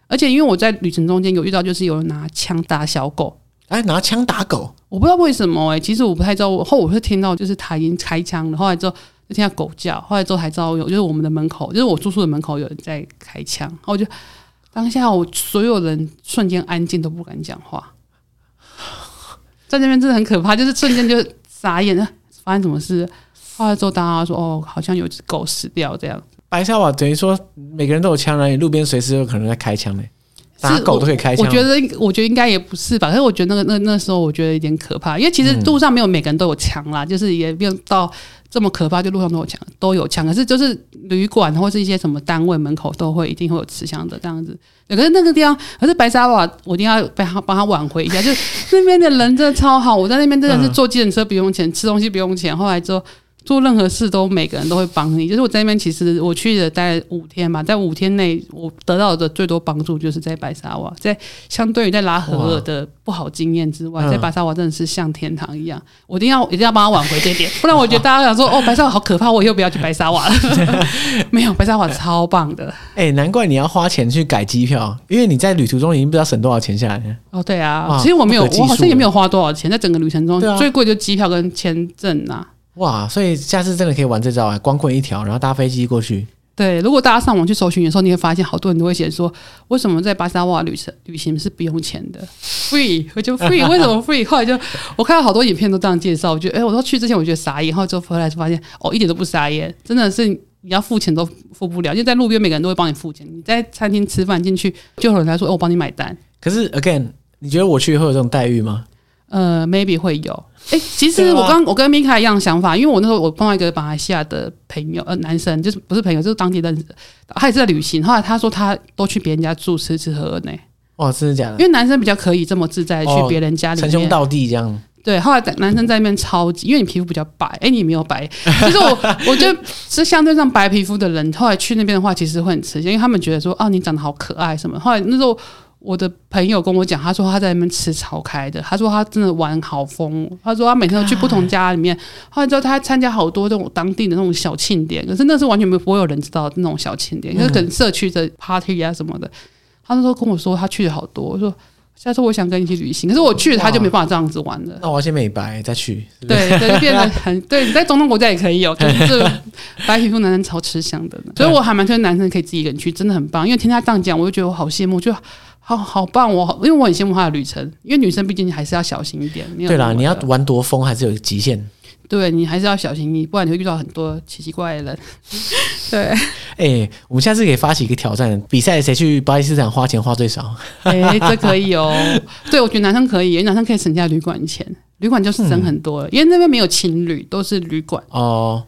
而且因为我在旅程中间有遇到，就是有人拿枪打小狗，哎，拿枪打狗，我不知道为什么哎、欸，其实我不太知道。后我是听到就是他已经开枪了，后来之后就听到狗叫，后来之后才知道有，就是我们的门口，就是我住宿的门口有人在开枪，然后我就。当下我所有人瞬间安静，都不敢讲话，在那边真的很可怕，就是瞬间就傻眼了，发生什么事？后来之后大家说哦，好像有只狗死掉这样。白沙瓦等于说每个人都有枪啊，你路边随时有可能在开枪呢。打狗都可以开枪。我觉得，我觉得应该也不是吧。可是我觉得那个那那时候，我觉得有点可怕，因为其实路上没有每个人都有枪啦，嗯、就是也没有到这么可怕，就路上都有枪，都有枪。可是就是旅馆或是一些什么单位门口都会一定会有持枪的这样子。可是那个地方，可是白沙瓦，我一定要帮他帮他挽回一下，就那边的人真的超好。我在那边真的是坐计程车不用钱，嗯、吃东西不用钱。后来之后。做任何事都每个人都会帮你，就是我在那边，其实我去了大概五天嘛，在五天内我得到的最多帮助就是在白沙瓦，在相对于在拉合尔的不好经验之外，在白沙瓦真的是像天堂一样，我一定要一定要帮他挽回这一点，不然我觉得大家想说哦，白沙瓦好可怕，我以后不要去白沙瓦了。[laughs] 没有，白沙瓦超棒的。哎、欸，难怪你要花钱去改机票，因为你在旅途中已经不知道省多少钱下来。哦，对啊，其实我没有，我好像也没有花多少钱，在整个旅程中、啊、最贵就机票跟签证呐。哇，所以下次真的可以玩这招啊！光棍一条，然后搭飞机过去。对，如果大家上网去搜寻的时候，你会发现好多人都会写说，为什么在巴沙瓦旅程旅行是不用钱的？Free，我就 Free，[laughs] 为什么 Free？后来就我看到好多影片都这样介绍，我觉得哎，我说去之前我觉得傻眼，然后就回来就发现哦，一点都不傻眼，真的是你要付钱都付不了，因为在路边每个人都会帮你付钱。你在餐厅吃饭进去，就有人来说，哎，我帮你买单。可是 Again，你觉得我去会有这种待遇吗？呃，maybe 会有。哎、欸，其实我刚我跟米卡一样想法，因为我那时候我碰到一个马来西亚的朋友，呃，男生就是不是朋友，就是当地认识的，他也是在旅行。后来他说他都去别人家住吃吃喝喝呢。哇，真的假的？因为男生比较可以这么自在去别人家里面，称兄道弟这样。对，后来男生在那边超级，因为你皮肤比较白，哎、欸，你没有白。其 [laughs] 实我我觉得是相对上白皮肤的人，后来去那边的话，其实会很吃惊，因为他们觉得说，哦，你长得好可爱什么。后来那时候。我的朋友跟我讲，他说他在那边吃超开的，他说他真的玩好疯，他说他每天都去不同家里面，后来之后他还参加好多这种当地的那种小庆典，可是那是完全没有不会有人知道的那种小庆典，就是跟社区的 party 啊什么的。他那时候跟我说他去了好多，我说下次我想跟你去旅行，可是我去了他就没办法这样子玩了。那我要先美白再去，是是？对对，就变得很 [laughs] 对。你在中东国家也可以有，就是白皮肤男生超吃香的，所以我还蛮推荐男生可以自己一个人去，真的很棒。因为听他这样讲，我就觉得我好羡慕，就。好好棒，我因为我很羡慕他的旅程，因为女生毕竟还是要小心一点。对啦，你要玩多疯还是有极限。对，你还是要小心，你不然你会遇到很多奇奇怪怪的人。[laughs] 对，哎、欸，我们下次可以发起一个挑战，比赛谁去巴基斯坦花钱花最少？哎、欸，这可以哦。[laughs] 对，我觉得男生可以，因为男生可以省下旅馆钱，旅馆就是省很多，嗯、因为那边没有情侣，都是旅馆。哦。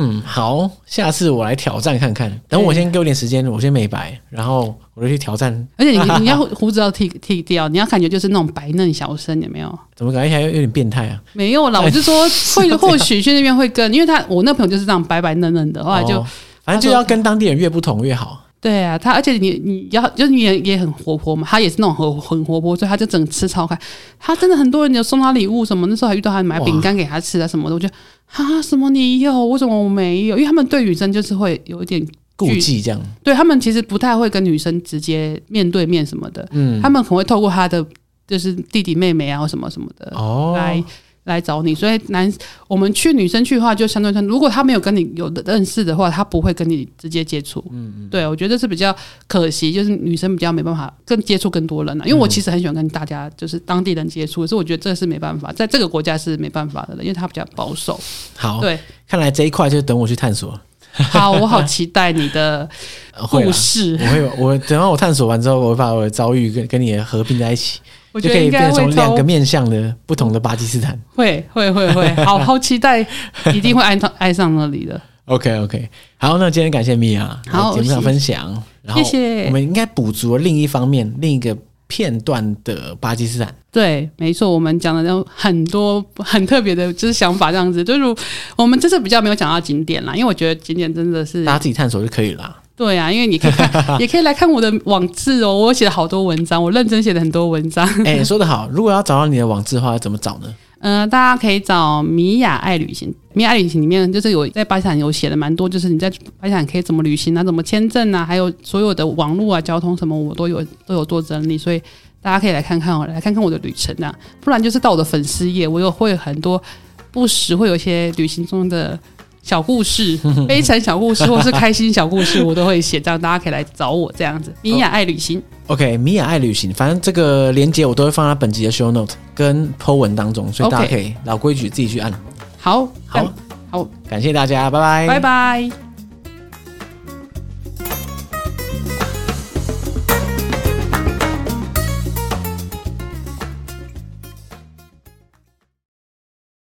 嗯，好，下次我来挑战看看。等我先给我点时间，我先美白，然后我就去挑战。而且你 [laughs] 你要胡子要剃剃掉，你要感觉就是那种白嫩小生，有没有？怎么感觉起来有点变态啊？没有啦，我是说会或许去那边会跟，因为他我那朋友就是这样白白嫩嫩的，后来就、哦、反正就要跟当地人越不同越好。对啊，他而且你你要就是你也也很活泼嘛，他也是那种很很活泼，所以他就整个吃超开。他真的很多人有送他礼物什么，那时候还遇到他买饼干给他吃啊什么的，我觉得。啊，什么你有？为什么我没有？因为他们对女生就是会有一点顾忌，这样。对，他们其实不太会跟女生直接面对面什么的，嗯，他们可能会透过他的就是弟弟妹妹啊或什么什么的哦来。来找你，所以男我们去女生去的话，就相对上，如果他没有跟你有的认识的话，他不会跟你直接接触。嗯嗯，对，我觉得是比较可惜，就是女生比较没办法更接触更多人了。因为我其实很喜欢跟大家就是当地人接触，所以我觉得这是没办法，在这个国家是没办法的了，因为他比较保守。好，对，看来这一块就等我去探索。好，我好期待你的 [laughs] 故事。我会，我等到我探索完之后，我会把我的遭遇跟跟你合并在一起。我觉得应该会从两个面向的不同的巴基斯坦，会会会会，好 [laughs] 好期待，一定会爱上爱上那里的。OK OK，好，那今天感谢米娅，好，节目上分享，谢谢。我们应该补足了另一方面，另一个片段的巴基斯坦。对，没错，我们讲的都很多很特别的，就是想法这样子。就是我们这次比较没有讲到景点啦，因为我觉得景点真的是大家自己探索就可以了。对啊，因为你可以看，[laughs] 也可以来看我的网志哦。我写了好多文章，我认真写了很多文章。哎，说得好，如果要找到你的网志的话，要怎么找呢？嗯、呃，大家可以找米娅爱旅行。米娅爱旅行里面就是有在巴基斯坦有写的蛮多，就是你在巴基斯坦可以怎么旅行啊，怎么签证啊，还有所有的网络啊、交通什么，我都有都有做整理，所以大家可以来看看哦，来看看我的旅程啊。不然就是到我的粉丝页，我有会很多不时会有一些旅行中的。小故事、[laughs] 悲惨小故事或是开心小故事，[laughs] 我都会写，这样大家可以来找我这样子。米娅爱旅行，OK，米娅爱旅行，反正这个连接我都会放在本集的 show note 跟 po 文当中，所以大家可以老规矩自己去按。好，好，好，感谢大家，拜拜，拜拜。